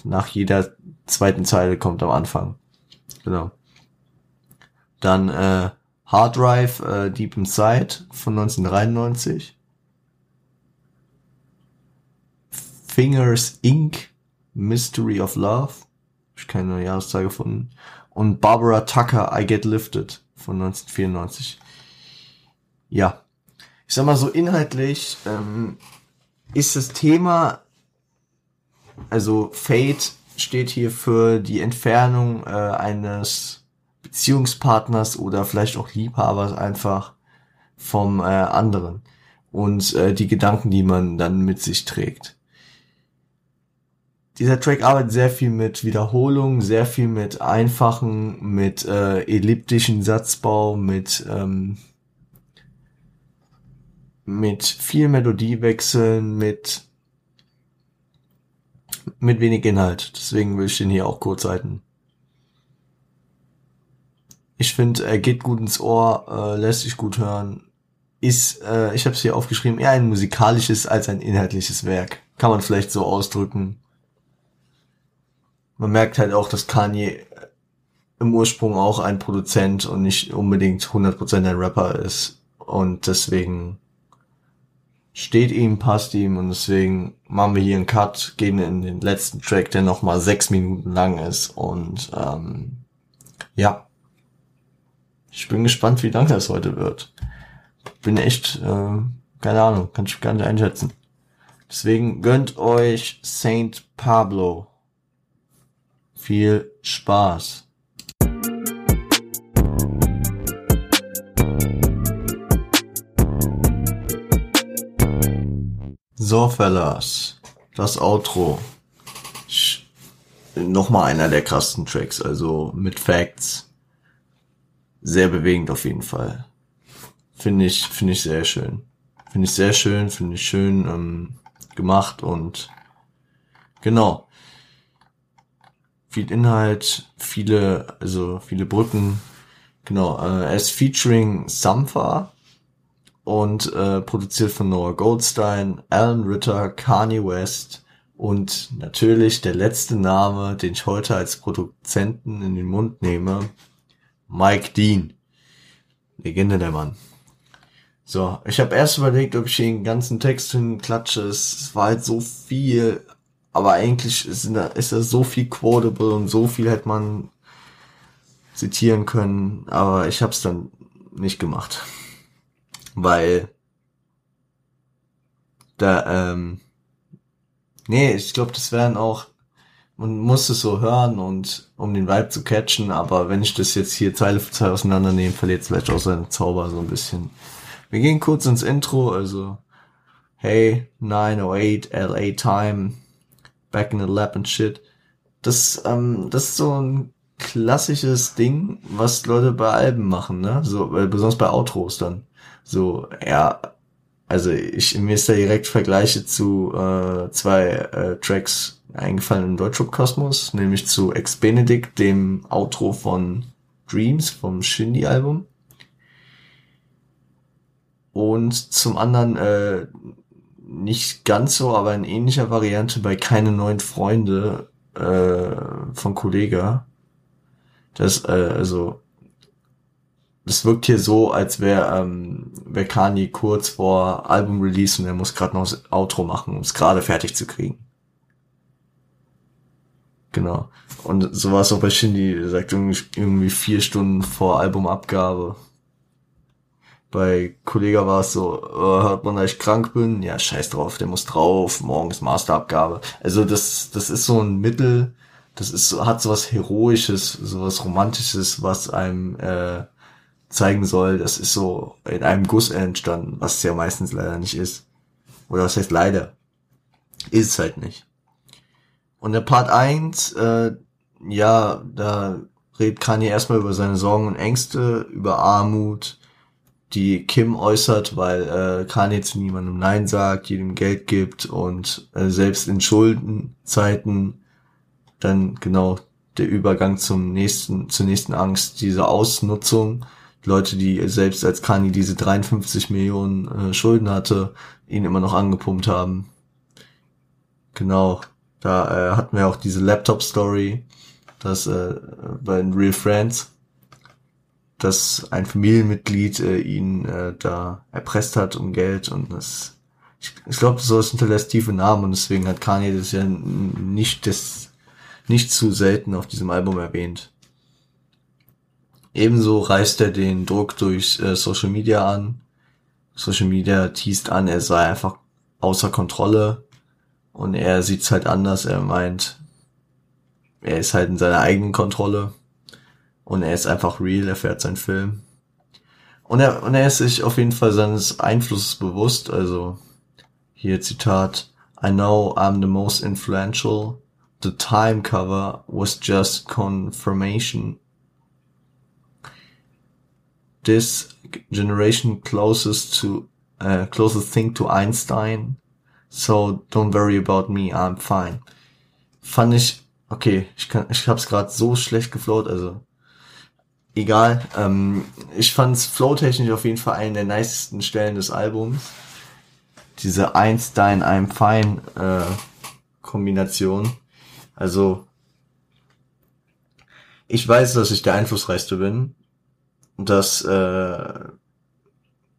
nach jeder zweiten Zeile kommt am Anfang. Genau. Dann äh, Hard Drive äh, Deep Inside von 1993. Fingers Inc. Mystery of Love ich keine Jahreszahl gefunden. Und Barbara Tucker, I Get Lifted von 1994. Ja. Ich sag mal so inhaltlich ähm, ist das Thema, also Fate steht hier für die Entfernung äh, eines Beziehungspartners oder vielleicht auch Liebhabers einfach vom äh, anderen und äh, die Gedanken, die man dann mit sich trägt dieser Track arbeitet sehr viel mit Wiederholung, sehr viel mit einfachen, mit äh, elliptischen Satzbau, mit ähm, mit viel Melodiewechseln, mit mit wenig Inhalt. Deswegen will ich den hier auch kurz halten. Ich finde, er geht gut ins Ohr, äh, lässt sich gut hören. Ist, äh, ich habe es hier aufgeschrieben, eher ein musikalisches als ein inhaltliches Werk. Kann man vielleicht so ausdrücken man merkt halt auch, dass Kanye im Ursprung auch ein Produzent und nicht unbedingt 100% ein Rapper ist. Und deswegen steht ihm, passt ihm und deswegen machen wir hier einen Cut, gehen in den letzten Track, der nochmal sechs Minuten lang ist und ähm, ja, ich bin gespannt, wie lang das heute wird. Bin echt, äh, keine Ahnung, kann ich gar nicht einschätzen. Deswegen gönnt euch Saint Pablo. Viel Spaß! So, Fellas, das Outro. Nochmal einer der krassen Tracks, also mit Facts. Sehr bewegend auf jeden Fall. Finde ich, finde ich sehr schön. Finde ich sehr schön, finde ich schön ähm, gemacht und genau viel Inhalt, viele, also viele Brücken. Genau, äh, er ist featuring Sampha und äh, produziert von Noah Goldstein, Alan Ritter, Kanye West und natürlich der letzte Name, den ich heute als Produzenten in den Mund nehme, Mike Dean. Legende der Mann. So, ich habe erst überlegt, ob ich den ganzen Text hinklatsche. Es war halt so viel, aber eigentlich ist, ist da so viel quotable und so viel hätte man zitieren können, aber ich habe es dann nicht gemacht, weil da ähm, nee, ich glaube, das wären auch man muss es so hören und um den Vibe zu catchen, aber wenn ich das jetzt hier Zeile für Zeile auseinandernehme, verliert es vielleicht auch seinen Zauber so ein bisschen. Wir gehen kurz ins Intro, also Hey, 908 LA Time, Back in the Lab and Shit. Das, ähm, das ist so ein klassisches Ding, was Leute bei Alben machen, ne? So, äh, besonders bei Outros dann. So, ja, also ich mir ist da direkt Vergleiche zu äh, zwei äh, Tracks eingefallen im Deutschrap-Kosmos, nämlich zu Ex Benedict, dem Outro von Dreams vom Shindy-Album. Und zum anderen äh, nicht ganz so, aber in ähnlicher Variante bei Keine neuen Freunde äh, von Kollega. Das, äh, also, das wirkt hier so, als wäre ähm, wär Kanye kurz vor Album-Release und er muss gerade noch das Outro machen, um es gerade fertig zu kriegen. Genau. Und so war es auch bei Shindy, er sagt irgendwie vier Stunden vor Albumabgabe. Bei Kollega war es so, äh, hört man, dass ich krank bin? Ja, scheiß drauf, der muss drauf, morgen ist Masterabgabe. Also das, das ist so ein Mittel, das ist, hat so was Heroisches, so was Romantisches, was einem äh, zeigen soll, das ist so in einem Guss entstanden, was es ja meistens leider nicht ist. Oder was heißt leider? Ist es halt nicht. Und der Part 1, äh, ja, da redet Kanye erstmal über seine Sorgen und Ängste, über Armut, die Kim äußert, weil äh, Kanye zu niemandem Nein sagt, jedem Geld gibt und äh, selbst in Schuldenzeiten dann genau der Übergang zum nächsten, zur nächsten Angst, diese Ausnutzung. Leute, die selbst als Kanye diese 53 Millionen äh, Schulden hatte, ihn immer noch angepumpt haben. Genau. Da äh, hatten wir auch diese Laptop-Story, das äh, bei den Real Friends, dass ein Familienmitglied äh, ihn äh, da erpresst hat um Geld und das ich, ich glaube, so ist hinterlässt tiefe Namen und deswegen hat Kanye das ja nicht das nicht zu selten auf diesem Album erwähnt. Ebenso reißt er den Druck durch äh, Social Media an. Social Media teast an, er sei einfach außer Kontrolle und er sieht's halt anders. Er meint, er ist halt in seiner eigenen Kontrolle und er ist einfach real, er fährt seinen Film. Und er, und er ist sich auf jeden Fall seines Einflusses bewusst, also hier Zitat, I know I'm the most influential. The time cover was just confirmation. This generation closest to, uh, closest thing to Einstein. So don't worry about me, I'm fine. Fand ich, okay, ich kann, ich hab's gerade so schlecht geflowt, also egal. Ähm, ich fand's flowtechnisch auf jeden Fall eine der nicesten Stellen des Albums. Diese Einstein, I'm fine äh, Kombination. Also ich weiß, dass ich der einflussreichste bin. Das äh,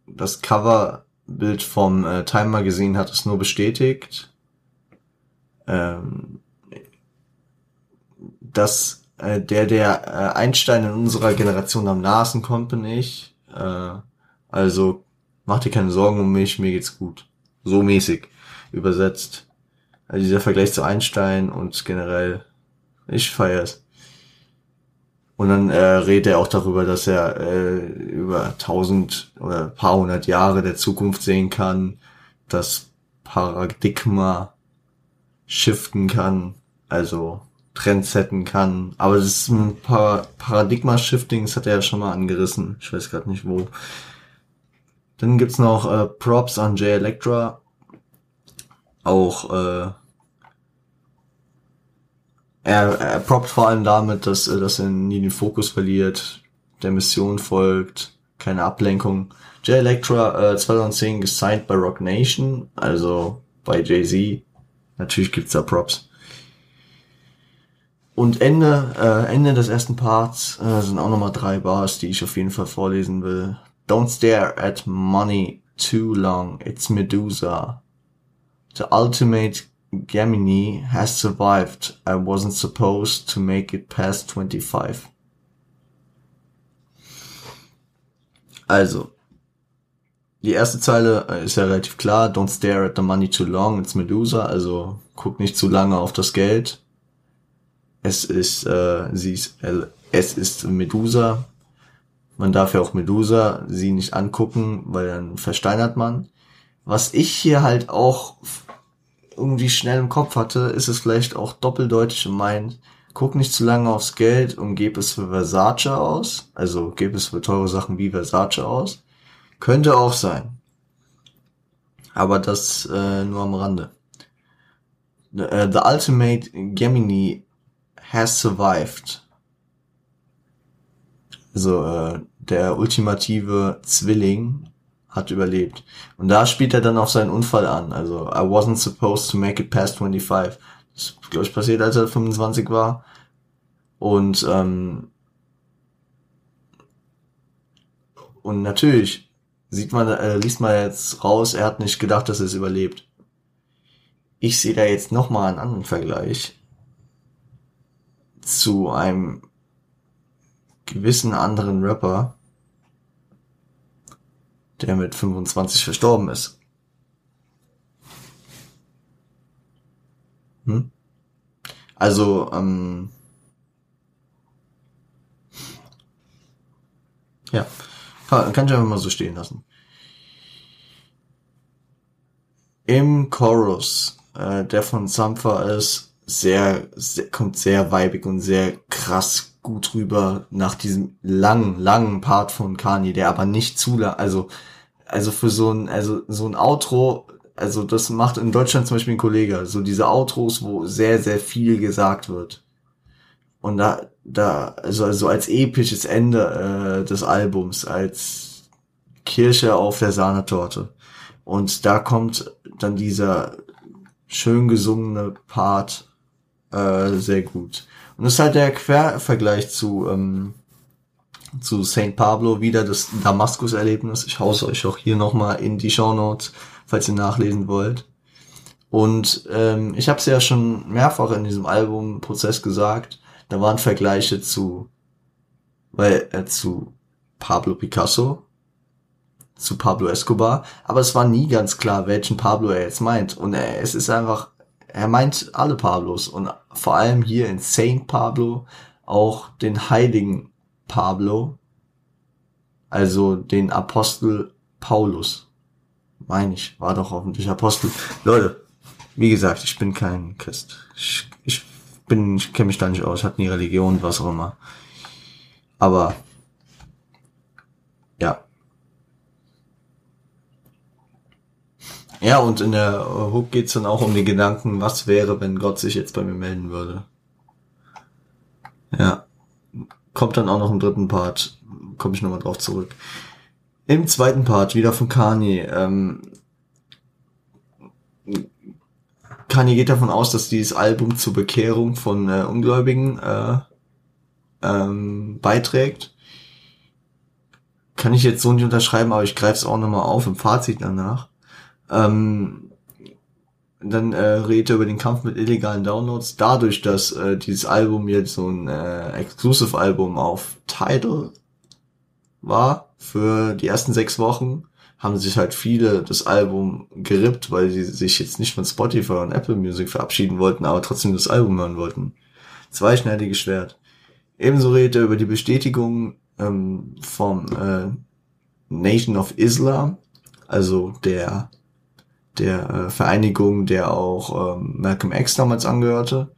das Coverbild vom äh, Time Magazine hat es nur bestätigt. Ähm, dass äh, der der äh, Einstein in unserer Generation am nahesten kommt, bin ich. Äh, also mach dir keine Sorgen um mich, mir geht's gut. So mäßig übersetzt. Also dieser Vergleich zu Einstein und generell, ich feier's. Und dann äh, redet er auch darüber, dass er äh, über tausend oder paar hundert Jahre der Zukunft sehen kann, das Paradigma shiften kann, also Trends setzen kann. Aber das ist ein paar Paradigma-Shifting, das hat er ja schon mal angerissen. Ich weiß gerade nicht wo. Dann gibt's noch äh, Props an J Electra. Auch äh, er, er propt vor allem damit, dass, äh, dass er nie den Fokus verliert, der Mission folgt, keine Ablenkung. J Electra äh, 2010 gesigned bei Rock Nation, also bei Jay-Z. Natürlich gibt's da Props. Und Ende, äh, Ende des ersten Parts äh, sind auch nochmal drei Bars, die ich auf jeden Fall vorlesen will. Don't stare at money too long. It's Medusa. The ultimate Gemini has survived. I wasn't supposed to make it past 25. Also, die erste Zeile ist ja relativ klar. Don't stare at the money too long. It's Medusa. Also, guck nicht zu lange auf das Geld. Es ist, äh, sie ist, äh, es ist Medusa. Man darf ja auch Medusa sie nicht angucken, weil dann versteinert man. Was ich hier halt auch irgendwie schnell im Kopf hatte, ist es vielleicht auch doppeldeutig und meint, guck nicht zu lange aufs Geld und gib es für Versace aus. Also gib es für teure Sachen wie Versace aus. Könnte auch sein. Aber das äh, nur am Rande. The, uh, the Ultimate Gemini has survived. Also äh, der ultimative Zwilling hat überlebt. Und da spielt er dann auf seinen Unfall an. Also I wasn't supposed to make it past 25. Das ist, glaube ich, passiert, als er 25 war. Und ähm, und natürlich sieht man, äh, liest man jetzt raus, er hat nicht gedacht, dass er es überlebt. Ich sehe da jetzt noch mal einen anderen Vergleich zu einem gewissen anderen Rapper, der mit 25 verstorben ist. Hm? Also, ähm, ja, kann ich einfach mal so stehen lassen. Im Chorus, äh, der von Sampha ist, sehr, sehr, kommt sehr weibig und sehr krass gut rüber nach diesem langen, langen Part von Kanye, der aber nicht zu lang, also, also für so ein, also so ein Outro, also das macht in Deutschland zum Beispiel ein Kollege, so diese Outros, wo sehr, sehr viel gesagt wird. Und da, da, also, also als episches Ende äh, des Albums, als Kirsche auf der Sahnetorte. Und da kommt dann dieser schön gesungene Part äh, sehr gut. Und das ist halt der Quervergleich zu, ähm, zu St. Pablo, wieder das Damaskus-Erlebnis. Ich hau's euch auch hier nochmal in die Show Notes, falls ihr nachlesen wollt. Und ähm, ich habe es ja schon mehrfach in diesem Albumprozess gesagt, da waren Vergleiche zu, weil äh, zu Pablo Picasso, zu Pablo Escobar, aber es war nie ganz klar, welchen Pablo er jetzt meint. Und er, es ist einfach, er meint alle Pablos und vor allem hier in Saint Pablo auch den heiligen Pablo, also den Apostel Paulus. Meine ich, war doch hoffentlich Apostel. Leute, wie gesagt, ich bin kein Christ. Ich, ich bin, ich kenne mich da nicht aus, ich hatte nie Religion, was auch immer. Aber ja. Ja, und in der Hook geht's dann auch um die Gedanken, was wäre, wenn Gott sich jetzt bei mir melden würde. Ja. Kommt dann auch noch im dritten Part, komme ich nochmal drauf zurück. Im zweiten Part, wieder von Kanye, ähm, Kanye geht davon aus, dass dieses Album zur Bekehrung von äh, Ungläubigen äh, ähm, beiträgt. Kann ich jetzt so nicht unterschreiben, aber ich greife es auch nochmal auf im Fazit danach. Ähm, dann äh, redet er über den Kampf mit illegalen Downloads. Dadurch, dass äh, dieses Album jetzt so ein äh, Exclusive-Album auf Tidal war für die ersten sechs Wochen, haben sich halt viele das Album gerippt, weil sie sich jetzt nicht von Spotify und Apple Music verabschieden wollten, aber trotzdem das Album hören wollten. Zweischneidiges Schwert. Ebenso redet er über die Bestätigung ähm, vom äh, Nation of Islam, also der der äh, Vereinigung, der auch ähm, Malcolm X damals angehörte.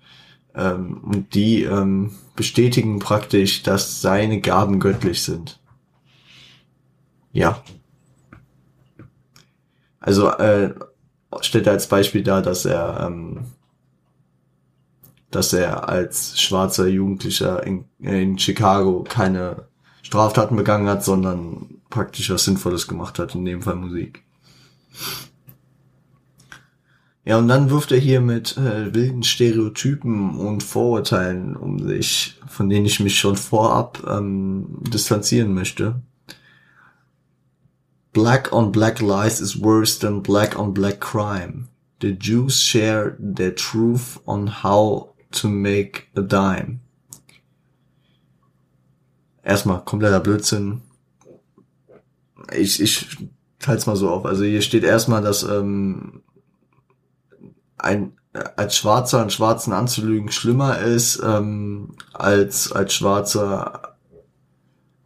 Ähm, und die ähm, bestätigen praktisch, dass seine Gaben göttlich sind. Ja, also äh, stellt er als Beispiel dar, dass er, ähm, dass er als schwarzer Jugendlicher in, in Chicago keine Straftaten begangen hat, sondern praktisch was Sinnvolles gemacht hat, in dem Fall Musik. Ja, und dann wirft er hier mit äh, wilden Stereotypen und Vorurteilen um sich, von denen ich mich schon vorab ähm, distanzieren möchte. Black on black lies is worse than black on black crime. The Jews share their truth on how to make a dime. Erstmal kompletter Blödsinn. Ich, ich teile es mal so auf. Also hier steht erstmal, dass ähm, ein als Schwarzer einen Schwarzen anzulügen schlimmer ist, ähm, als als Schwarzer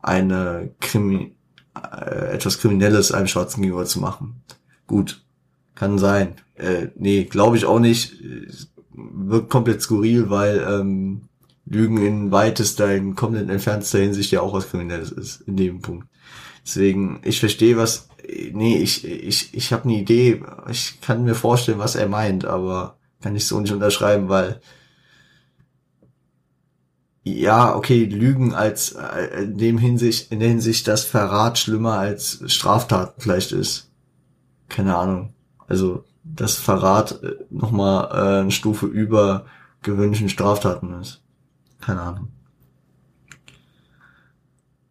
eine Krimi äh, etwas Kriminelles einem Schwarzen gegenüber zu machen. Gut, Kann sein. Äh, nee, glaube ich auch nicht. Wirkt komplett skurril, weil ähm, Lügen in weitester, in komplett entfernter Hinsicht ja auch was Kriminelles ist, in dem Punkt. Deswegen, ich verstehe was, nee, ich, ich, ich habe eine Idee, ich kann mir vorstellen, was er meint, aber kann ich so nicht unterschreiben, weil ja, okay, Lügen als äh, in dem Hinsicht, in der Hinsicht, dass Verrat schlimmer als Straftaten vielleicht ist. Keine Ahnung. Also, dass Verrat äh, nochmal äh, eine Stufe über gewöhnlichen Straftaten ist. Keine Ahnung.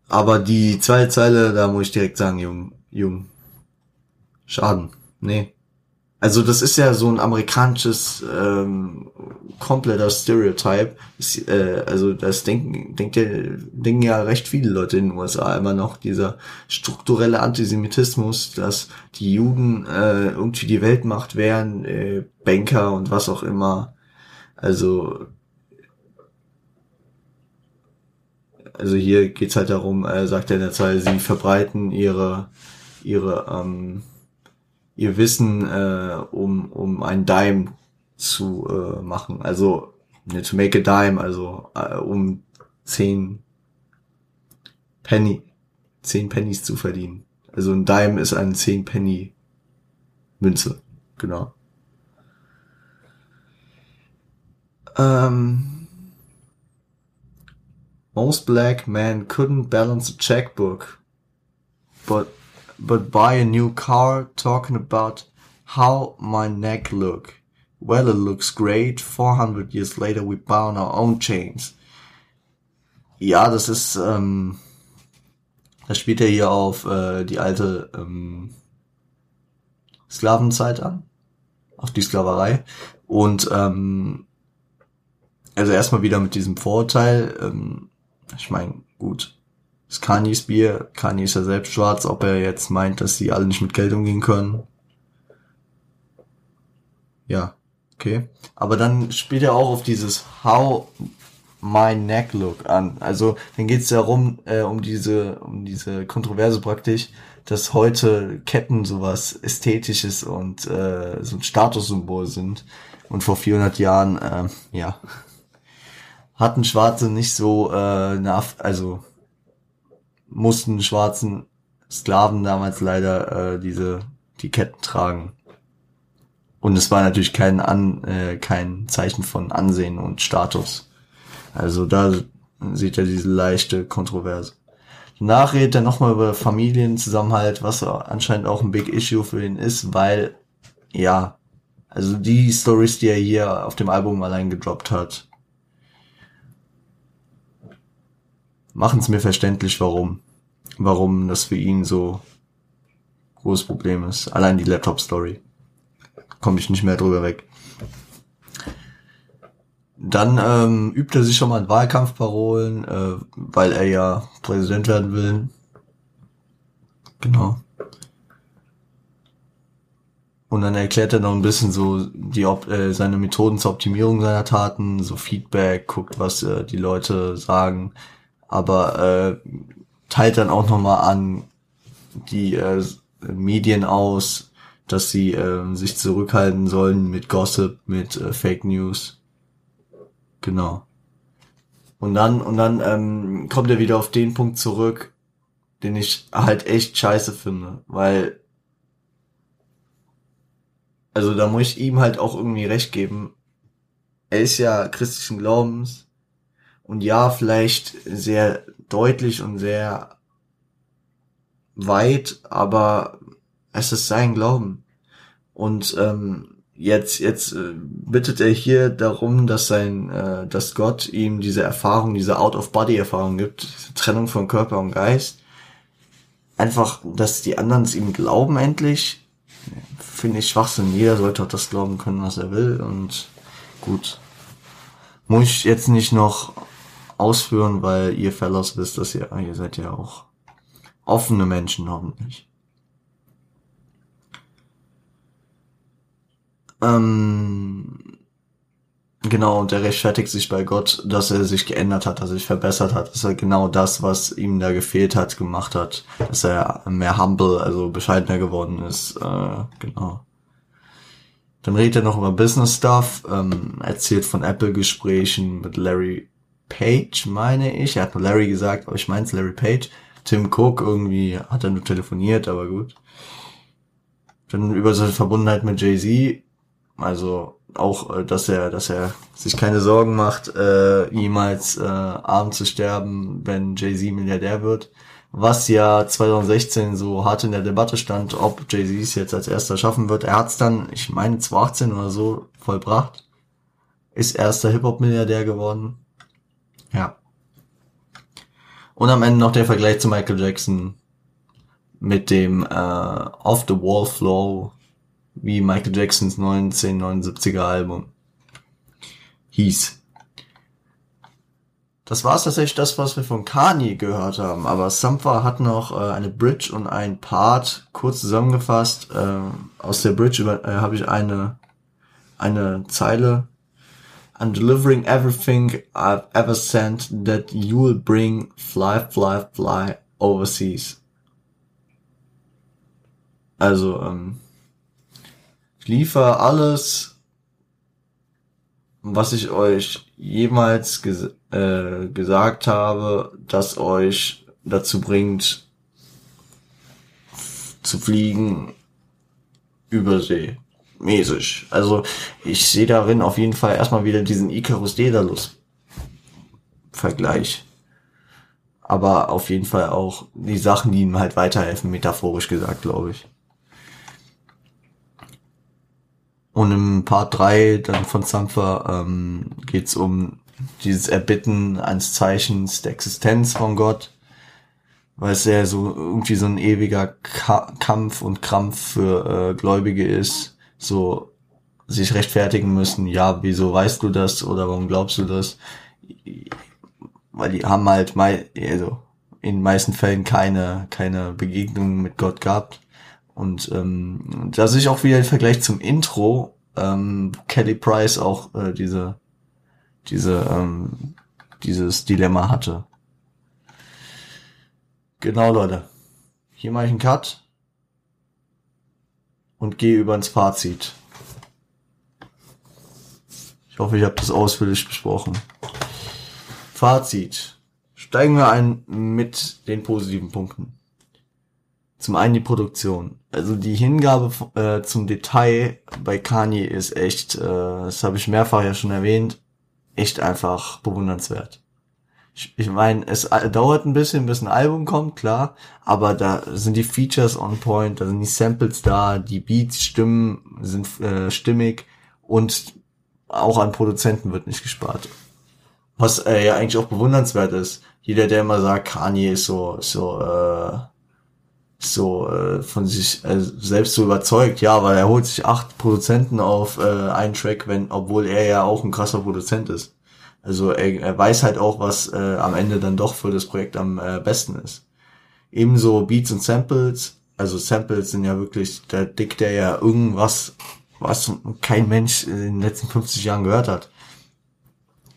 Aber die zweite Zeile, da muss ich direkt sagen, Jung, Jung. Schaden. Nee. Also das ist ja so ein amerikanisches ähm, kompletter Stereotype. Das, äh, also das denken, denkt ja, denken ja recht viele Leute in den USA immer noch, dieser strukturelle Antisemitismus, dass die Juden äh, irgendwie die Weltmacht wären, äh, Banker und was auch immer. Also also hier geht's halt darum, äh, sagt er in der Zeile, sie verbreiten ihre ihre ähm, ihr Wissen, äh, um, um ein Dime zu äh, machen. Also ne, to make a dime, also äh, um zehn Penny, zehn Pennies zu verdienen. Also ein Dime ist eine zehn Penny Münze, genau. Ähm, most black men couldn't balance a checkbook, but but buy a new car talking about how my neck look. Well, it looks great. 400 years later, we bound our own chains. Ja, das ist, ähm, das spielt ja hier auf äh, die alte ähm, Sklavenzeit an, auf die Sklaverei. Und ähm, also erstmal wieder mit diesem Vorurteil. Ähm, ich meine, gut, ist Kanyes Bier. Kanye ist ja selbst schwarz, ob er jetzt meint, dass sie alle nicht mit Geld umgehen können. Ja, okay. Aber dann spielt er auch auf dieses How my neck look an. Also dann geht es darum, äh, um diese, um diese Kontroverse praktisch, dass heute Ketten sowas Ästhetisches und äh, so ein Statussymbol sind. Und vor 400 Jahren, äh, ja, hatten Schwarze nicht so äh, eine, also mussten schwarzen Sklaven damals leider äh, diese die Ketten tragen. Und es war natürlich kein An, äh, kein Zeichen von Ansehen und Status. Also da sieht er diese leichte Kontroverse. Danach redet er nochmal über Familienzusammenhalt, was anscheinend auch ein Big Issue für ihn ist, weil, ja, also die Stories, die er hier auf dem Album allein gedroppt hat, machen es mir verständlich, warum. Warum das für ihn so großes Problem ist. Allein die Laptop-Story. Komme ich nicht mehr drüber weg. Dann ähm, übt er sich schon mal in Wahlkampfparolen, äh, weil er ja Präsident werden will. Genau. Und dann erklärt er noch ein bisschen so die äh, seine Methoden zur Optimierung seiner Taten, so Feedback, guckt, was äh, die Leute sagen aber äh, teilt dann auch nochmal an die äh, Medien aus, dass sie äh, sich zurückhalten sollen mit Gossip, mit äh, Fake News. Genau. Und dann, und dann ähm, kommt er wieder auf den Punkt zurück, den ich halt echt scheiße finde, weil also da muss ich ihm halt auch irgendwie recht geben. Er ist ja christlichen Glaubens und ja, vielleicht sehr deutlich und sehr weit, aber es ist sein Glauben. Und ähm, jetzt jetzt äh, bittet er hier darum, dass sein, äh, dass Gott ihm diese Erfahrung, diese Out-of-Body-Erfahrung gibt, Trennung von Körper und Geist. Einfach, dass die anderen es ihm glauben endlich, finde ich Schwachsinn. Jeder sollte auch das glauben können, was er will. Und gut, muss ich jetzt nicht noch ausführen, weil ihr Fellows wisst, dass ihr, ihr seid ja auch offene Menschen hoffentlich. Ähm, genau, und er rechtfertigt sich bei Gott, dass er sich geändert hat, dass er sich verbessert hat, dass er genau das, was ihm da gefehlt hat, gemacht hat, dass er mehr humble, also bescheidener geworden ist, äh, genau. Dann redet er noch über Business Stuff, ähm, erzählt von Apple-Gesprächen mit Larry Page, meine ich. Er hat nur Larry gesagt, aber ich meine es Larry Page. Tim Cook irgendwie hat er nur telefoniert, aber gut. Dann über seine Verbundenheit mit Jay-Z, also auch, äh, dass er, dass er sich keine Sorgen macht, äh, jemals äh, arm zu sterben, wenn Jay-Z Milliardär wird. Was ja 2016 so hart in der Debatte stand, ob Jay-Z es jetzt als erster schaffen wird. Er hat es dann, ich meine 2018 oder so, vollbracht. Ist erster Hip-Hop-Milliardär geworden. Ja. Und am Ende noch der Vergleich zu Michael Jackson mit dem äh, Off the Wall Flow wie Michael Jacksons 1979er Album hieß. Das war tatsächlich das, was wir von Kanye gehört haben. Aber Sampha hat noch äh, eine Bridge und ein Part kurz zusammengefasst. Äh, aus der Bridge äh, habe ich eine eine Zeile. I'm delivering everything I've ever sent that you'll bring fly, fly, fly overseas. Also ähm, liefer alles, was ich euch jemals ges äh, gesagt habe, das euch dazu bringt, zu fliegen über See. Mäßig. Also ich sehe darin auf jeden Fall erstmal wieder diesen Icarus Daedalus Vergleich. Aber auf jeden Fall auch die Sachen, die ihm halt weiterhelfen, metaphorisch gesagt, glaube ich. Und im Part 3 dann von Sampfer ähm, geht um dieses Erbitten eines Zeichens der Existenz von Gott, weil es ja so irgendwie so ein ewiger Ka Kampf und Krampf für äh, Gläubige ist, so sich rechtfertigen müssen, ja, wieso weißt du das oder warum glaubst du das? Weil die haben halt mei also in den meisten Fällen keine, keine Begegnung mit Gott gehabt und ähm, da sehe auch wieder den Vergleich zum Intro, ähm, Kelly Price auch äh, diese, diese, ähm, dieses Dilemma hatte. Genau, Leute. Hier mache ich einen Cut und gehe über ins Fazit. Ich hoffe, ich habe das ausführlich besprochen. Fazit. Steigen wir ein mit den positiven Punkten. Zum einen die Produktion. Also die Hingabe äh, zum Detail bei Kanye ist echt, äh, das habe ich mehrfach ja schon erwähnt, echt einfach bewundernswert. Ich, ich meine, es dauert ein bisschen, bis ein Album kommt, klar, aber da sind die Features on point, da sind die Samples da, die Beats, Stimmen sind äh, stimmig und auch an Produzenten wird nicht gespart. Was äh, ja eigentlich auch bewundernswert ist. Jeder, der immer sagt, Kanye ist so, so, äh, so äh, von sich äh, selbst so überzeugt, ja, weil er holt sich acht Produzenten auf äh, einen Track, wenn, obwohl er ja auch ein krasser Produzent ist. Also er, er weiß halt auch, was äh, am Ende dann doch für das Projekt am äh, besten ist. Ebenso Beats und Samples, also Samples sind ja wirklich, da dickt er ja irgendwas, was kein Mensch in den letzten 50 Jahren gehört hat.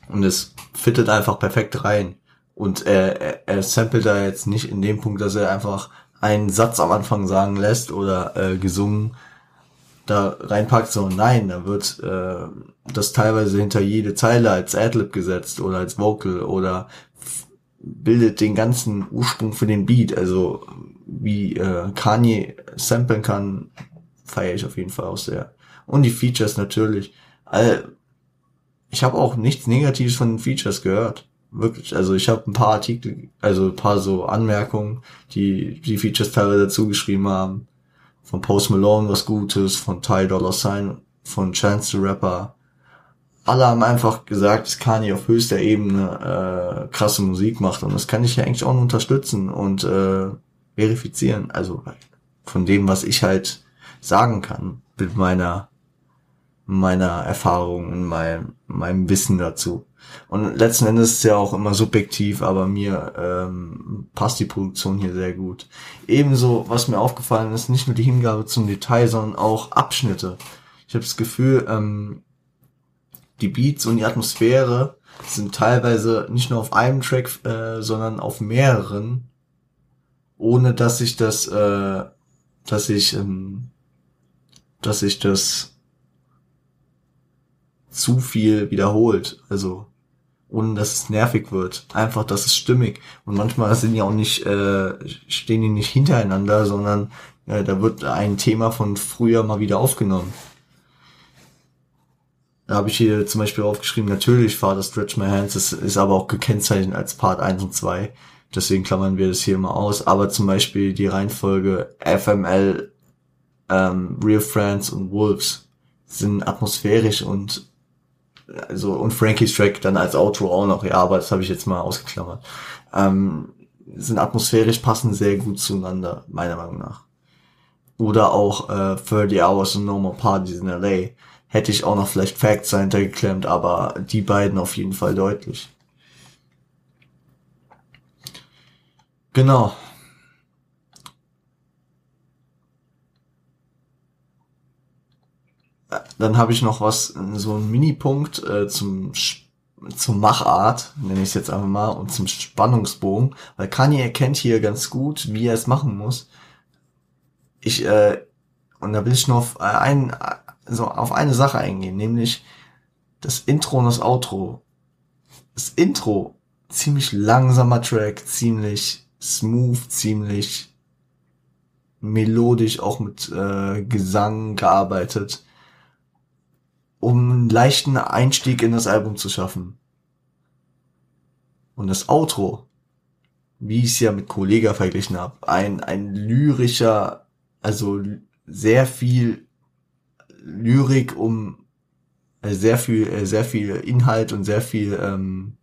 Und es fittet einfach perfekt rein. Und er, er, er samplet da jetzt nicht in dem Punkt, dass er einfach einen Satz am Anfang sagen lässt oder äh, gesungen da reinpackt, so nein, da wird äh, das teilweise hinter jede Zeile als Adlib gesetzt oder als Vocal oder bildet den ganzen Ursprung für den Beat. Also wie äh, Kanye samplen kann, feiere ich auf jeden Fall auch sehr. Und die Features natürlich. All, ich habe auch nichts Negatives von den Features gehört wirklich, also ich habe ein paar Artikel, also ein paar so Anmerkungen, die die Features teilweise dazu haben. Von Post Malone was Gutes, von Ty Dollar Sign, von Chance the Rapper. Alle haben einfach gesagt, dass Kanye auf höchster Ebene äh, krasse Musik macht und das kann ich ja eigentlich auch nur unterstützen und äh, verifizieren. Also von dem, was ich halt sagen kann mit meiner meiner Erfahrung und meinem, meinem Wissen dazu. Und letzten Endes ist ja auch immer subjektiv, aber mir ähm, passt die Produktion hier sehr gut. Ebenso, was mir aufgefallen ist, nicht nur die Hingabe zum Detail, sondern auch Abschnitte. Ich habe das Gefühl, ähm, die Beats und die Atmosphäre sind teilweise nicht nur auf einem Track, äh, sondern auf mehreren, ohne dass ich das, äh, dass ich, ähm, dass ich das zu viel wiederholt. Also ohne dass es nervig wird. Einfach, dass es stimmig. Und manchmal sind die auch nicht, äh, stehen die nicht hintereinander, sondern äh, da wird ein Thema von früher mal wieder aufgenommen. Da habe ich hier zum Beispiel aufgeschrieben, natürlich Father Stretch My Hands, das ist aber auch gekennzeichnet als Part 1 und 2. Deswegen klammern wir das hier mal aus. Aber zum Beispiel die Reihenfolge FML, ähm, Real Friends und Wolves sind atmosphärisch und also und Frankie's Track dann als Outro auch noch, ja, aber das habe ich jetzt mal ausgeklammert. Ähm, sind atmosphärisch passen sehr gut zueinander, meiner Meinung nach. Oder auch äh, 30 Hours and No More Parties in LA. Hätte ich auch noch vielleicht Facts dahinter geklemmt, aber die beiden auf jeden Fall deutlich. Genau. Dann habe ich noch was, so ein Mini-Punkt äh, zum zum Machart, nenne ich es jetzt einfach mal, und zum Spannungsbogen, weil Kanye erkennt hier ganz gut, wie er es machen muss. Ich, äh, und da will ich nur auf, äh, ein, so auf eine Sache eingehen, nämlich das Intro und das Outro. Das Intro, ziemlich langsamer Track, ziemlich smooth, ziemlich melodisch, auch mit äh, Gesang gearbeitet um einen leichten Einstieg in das Album zu schaffen. Und das Outro, wie ich es ja mit Kollega verglichen habe, ein, ein lyrischer, also sehr viel Lyrik um äh, sehr viel, äh, sehr viel Inhalt und sehr viel ähm,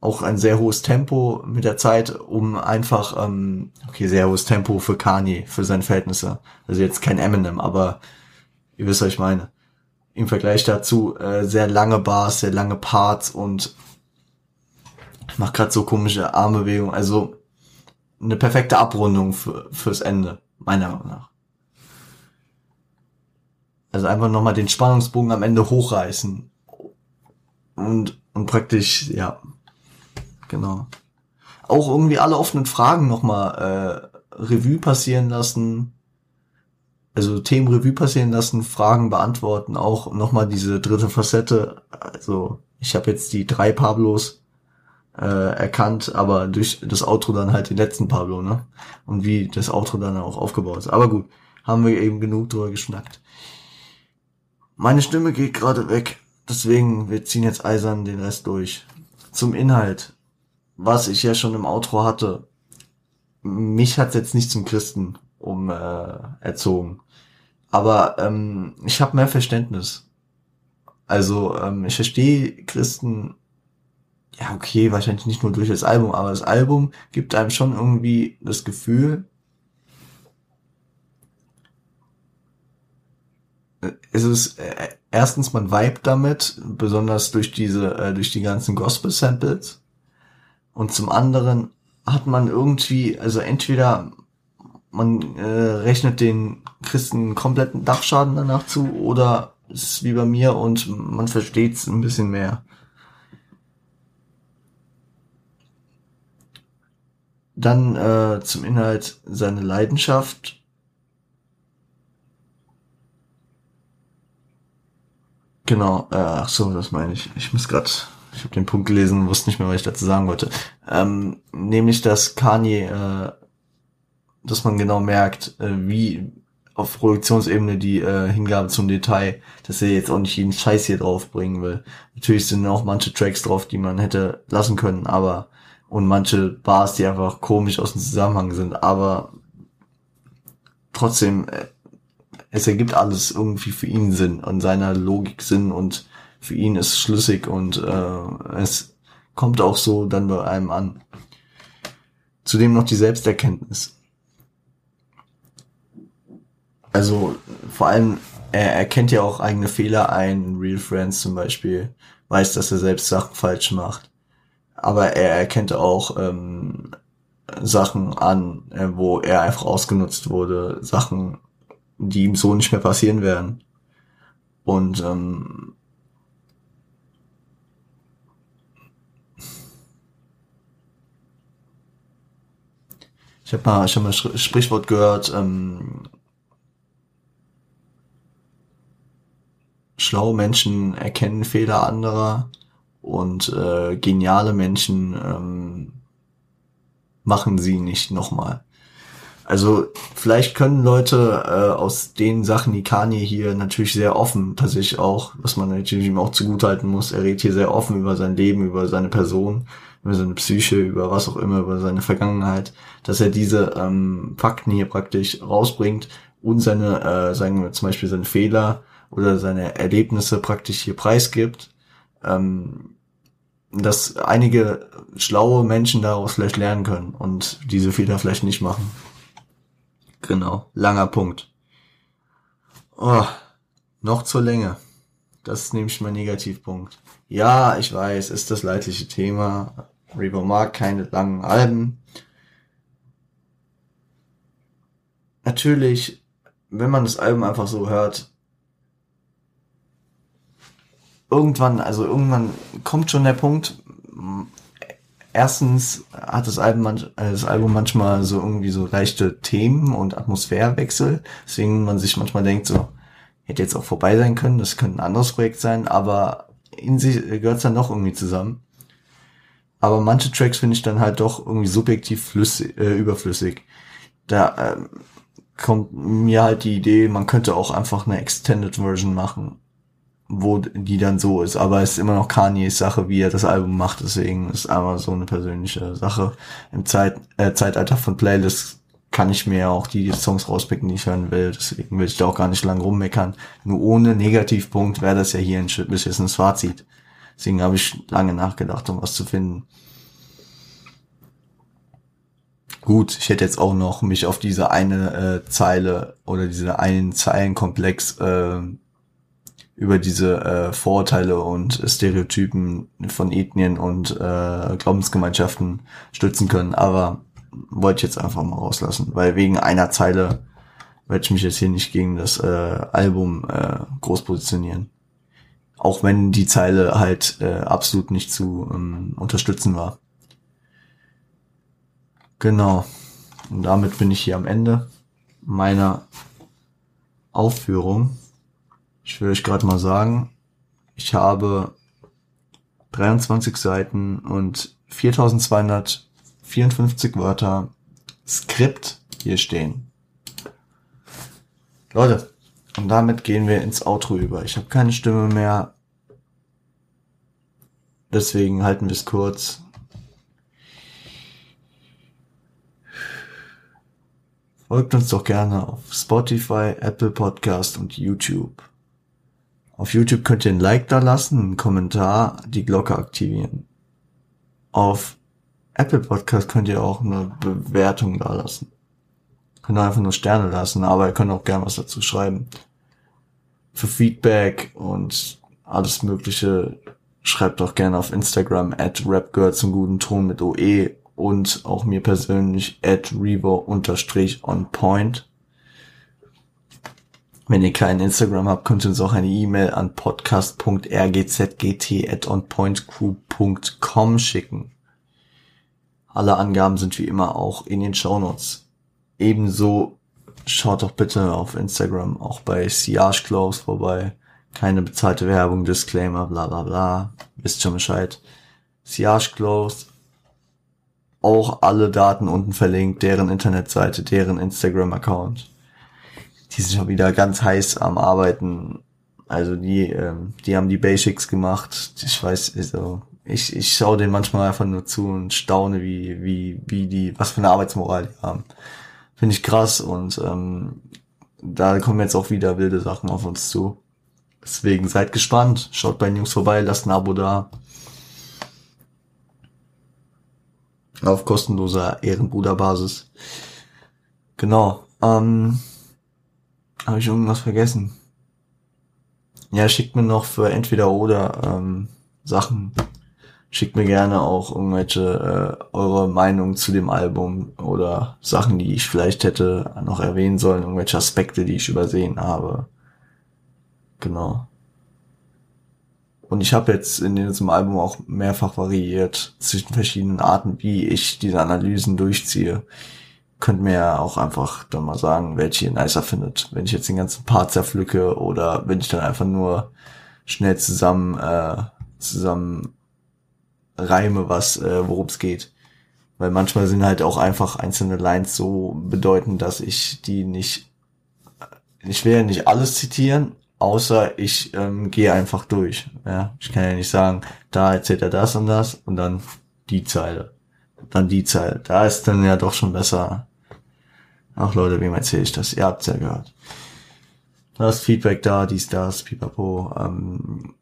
auch ein sehr hohes Tempo mit der Zeit, um einfach, ähm, okay, sehr hohes Tempo für Kanye, für seine Verhältnisse. Also jetzt kein Eminem, aber Ihr wisst, was ich meine. Im Vergleich dazu äh, sehr lange Bars, sehr lange Parts und macht gerade so komische Armbewegungen. Also eine perfekte Abrundung für, fürs Ende, meiner Meinung nach. Also einfach nochmal den Spannungsbogen am Ende hochreißen. Und, und praktisch, ja, genau. Auch irgendwie alle offenen Fragen nochmal äh, Revue passieren lassen also Themen Revue passieren lassen, Fragen beantworten, auch nochmal diese dritte Facette. Also ich habe jetzt die drei Pablos äh, erkannt, aber durch das Outro dann halt den letzten Pablo, ne? Und wie das Outro dann auch aufgebaut ist. Aber gut, haben wir eben genug drüber geschnackt. Meine Stimme geht gerade weg, deswegen wir ziehen jetzt eisern den Rest durch. Zum Inhalt, was ich ja schon im Outro hatte. Mich hat's jetzt nicht zum Christen um äh, erzogen. Aber ähm, ich habe mehr Verständnis. Also ähm, ich verstehe Christen, ja okay, wahrscheinlich nicht nur durch das Album, aber das Album gibt einem schon irgendwie das Gefühl, es ist äh, erstens man vibe damit, besonders durch diese äh, durch die ganzen Gospel Samples und zum anderen hat man irgendwie also entweder man äh, rechnet den Christen kompletten Dachschaden danach zu oder ist wie bei mir und man versteht es ein bisschen mehr. Dann äh, zum Inhalt seine Leidenschaft. Genau, äh, ach so, das meine ich. Ich muss gerade, ich habe den Punkt gelesen, wusste nicht mehr, was ich dazu sagen wollte. Ähm, nämlich, dass Kanye äh, dass man genau merkt, äh, wie auf Produktionsebene die äh, Hingabe zum Detail, dass er jetzt auch nicht jeden Scheiß hier drauf bringen will. Natürlich sind auch manche Tracks drauf, die man hätte lassen können, aber und manche Bars, die einfach komisch aus dem Zusammenhang sind, aber trotzdem, äh, es ergibt alles irgendwie für ihn Sinn und seiner Logik Sinn und für ihn ist schlüssig und äh, es kommt auch so dann bei einem an. Zudem noch die Selbsterkenntnis also vor allem, er erkennt ja auch eigene Fehler ein. Real Friends zum Beispiel weiß, dass er selbst Sachen falsch macht. Aber er erkennt auch ähm, Sachen an, äh, wo er einfach ausgenutzt wurde, Sachen, die ihm so nicht mehr passieren werden. Und ähm, ich habe mal, ich hab mal Sprichwort gehört, ähm, schlaue Menschen erkennen Fehler anderer und äh, geniale Menschen ähm, machen sie nicht nochmal. Also vielleicht können Leute äh, aus den Sachen, die Kanye hier natürlich sehr offen, tatsächlich auch, was man natürlich ihm auch zugutehalten muss, er redet hier sehr offen über sein Leben, über seine Person, über seine Psyche, über was auch immer, über seine Vergangenheit, dass er diese ähm, Fakten hier praktisch rausbringt und seine, äh, sagen wir zum Beispiel seine Fehler oder seine Erlebnisse praktisch hier preisgibt. Ähm, dass einige schlaue Menschen daraus vielleicht lernen können und diese Fehler vielleicht nicht machen. Genau, langer Punkt. Oh, noch zur Länge. Das ist nämlich mein Negativpunkt. Ja, ich weiß, ist das leidliche Thema. Revo mag keine langen Alben. Natürlich, wenn man das Album einfach so hört, irgendwann, also irgendwann kommt schon der Punkt, erstens hat das Album, manch, äh, das Album manchmal so irgendwie so leichte Themen und Atmosphärewechsel, deswegen man sich manchmal denkt so, hätte jetzt auch vorbei sein können, das könnte ein anderes Projekt sein, aber in sich gehört es dann doch irgendwie zusammen. Aber manche Tracks finde ich dann halt doch irgendwie subjektiv flüssig, äh, überflüssig. Da ähm, kommt mir halt die Idee, man könnte auch einfach eine Extended Version machen wo die dann so ist. Aber es ist immer noch Kanye's Sache, wie er das Album macht. Deswegen ist einfach so eine persönliche Sache. Im Zeit, äh, Zeitalter von Playlists kann ich mir auch die Songs rauspicken, die ich hören will. Deswegen will ich da auch gar nicht lang rummeckern. Nur ohne Negativpunkt wäre das ja hier ein beschissenes Fazit. Deswegen habe ich lange nachgedacht, um was zu finden. Gut, ich hätte jetzt auch noch mich auf diese eine äh, Zeile oder diese einen Zeilenkomplex äh, über diese äh, Vorurteile und Stereotypen von Ethnien und äh, Glaubensgemeinschaften stützen können. Aber wollte ich jetzt einfach mal rauslassen, weil wegen einer Zeile werde ich mich jetzt hier nicht gegen das äh, Album äh, groß positionieren. Auch wenn die Zeile halt äh, absolut nicht zu ähm, unterstützen war. Genau. Und damit bin ich hier am Ende meiner Aufführung. Ich will euch gerade mal sagen, ich habe 23 Seiten und 4254 Wörter Skript hier stehen. Leute, und damit gehen wir ins Outro über. Ich habe keine Stimme mehr. Deswegen halten wir es kurz. Folgt uns doch gerne auf Spotify, Apple Podcast und YouTube. Auf YouTube könnt ihr ein Like da lassen, einen Kommentar, die Glocke aktivieren. Auf Apple Podcast könnt ihr auch eine Bewertung da lassen. Könnt ihr einfach nur Sterne lassen, aber ihr könnt auch gerne was dazu schreiben. Für Feedback und alles mögliche schreibt doch gerne auf Instagram at rapgirl zum guten Ton mit OE und auch mir persönlich at revo unterstrich on point. Wenn ihr keinen Instagram habt, könnt ihr uns auch eine E-Mail an podcast.rgzgt@onpointcrew.com schicken. Alle Angaben sind wie immer auch in den Shownotes. Ebenso schaut doch bitte auf Instagram auch bei Siage Close vorbei. Keine bezahlte Werbung, Disclaimer, bla bla bla. Wisst schon Bescheid. Siage Close. Auch alle Daten unten verlinkt, deren Internetseite, deren Instagram-Account die sind schon wieder ganz heiß am Arbeiten. Also die, ähm, die haben die Basics gemacht. Ich weiß, also ich, ich schaue denen manchmal einfach nur zu und staune, wie, wie, wie die, was für eine Arbeitsmoral die haben. Finde ich krass und ähm, da kommen jetzt auch wieder wilde Sachen auf uns zu. Deswegen seid gespannt. Schaut bei den Jungs vorbei, lasst ein Abo da. Auf kostenloser Ehrenbruderbasis. Genau. Ähm, habe ich irgendwas vergessen? Ja, schickt mir noch für entweder oder ähm, Sachen. Schickt mir gerne auch irgendwelche äh, eure Meinung zu dem Album oder Sachen, die ich vielleicht hätte noch erwähnen sollen, irgendwelche Aspekte, die ich übersehen habe. Genau. Und ich habe jetzt in diesem Album auch mehrfach variiert zwischen verschiedenen Arten, wie ich diese Analysen durchziehe. Könnt mir ja auch einfach dann mal sagen, welche ihr nicer findet. Wenn ich jetzt den ganzen Part zerpflücke oder wenn ich dann einfach nur schnell zusammen, äh, zusammen reime, was, äh, worum es geht. Weil manchmal sind halt auch einfach einzelne Lines so bedeutend, dass ich die nicht, ich will ja nicht alles zitieren, außer ich ähm, gehe einfach durch. Ja, ich kann ja nicht sagen, da erzählt er das und das und dann die Zeile, dann die Zeile. Da ist dann ja doch schon besser. Ach Leute, wem erzähle ich das? Ihr habt's ja gehört. Das Feedback da, dies, das, pipapo. Ähm,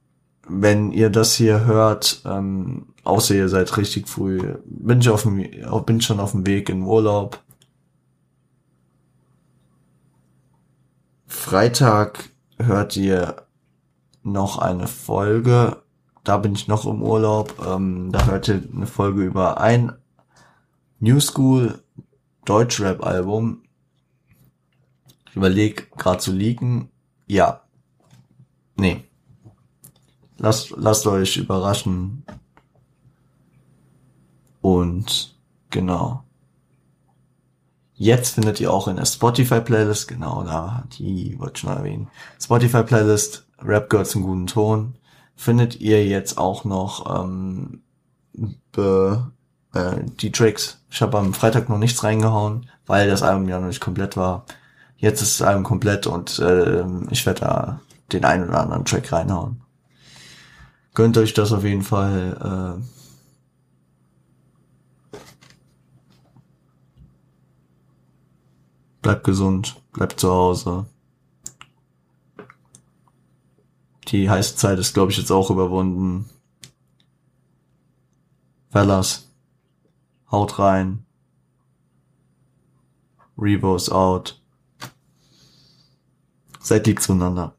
wenn ihr das hier hört, ähm, außer ihr seid richtig früh, bin ich auf dem, bin schon auf dem Weg in Urlaub. Freitag hört ihr noch eine Folge. Da bin ich noch im Urlaub. Ähm, da hört ihr eine Folge über ein New School Deutschrap Album. Ich überlege gerade zu leaken. Ja. Nee. Lasst, lasst euch überraschen. Und genau. Jetzt findet ihr auch in der Spotify-Playlist, genau da, die wollte ich noch erwähnen. Spotify-Playlist, Rap gehört zum guten Ton. Findet ihr jetzt auch noch ähm, be, äh, die Tracks. Ich habe am Freitag noch nichts reingehauen, weil das Album ja noch nicht komplett war. Jetzt ist das Album komplett und äh, ich werde da den einen oder anderen Track reinhauen. Gönnt euch das auf jeden Fall. Äh, Bleibt gesund, bleibt zu Hause. Die heiße Zeit ist, glaube ich, jetzt auch überwunden. Fellas, haut rein. Revo out. Seid lieb zueinander.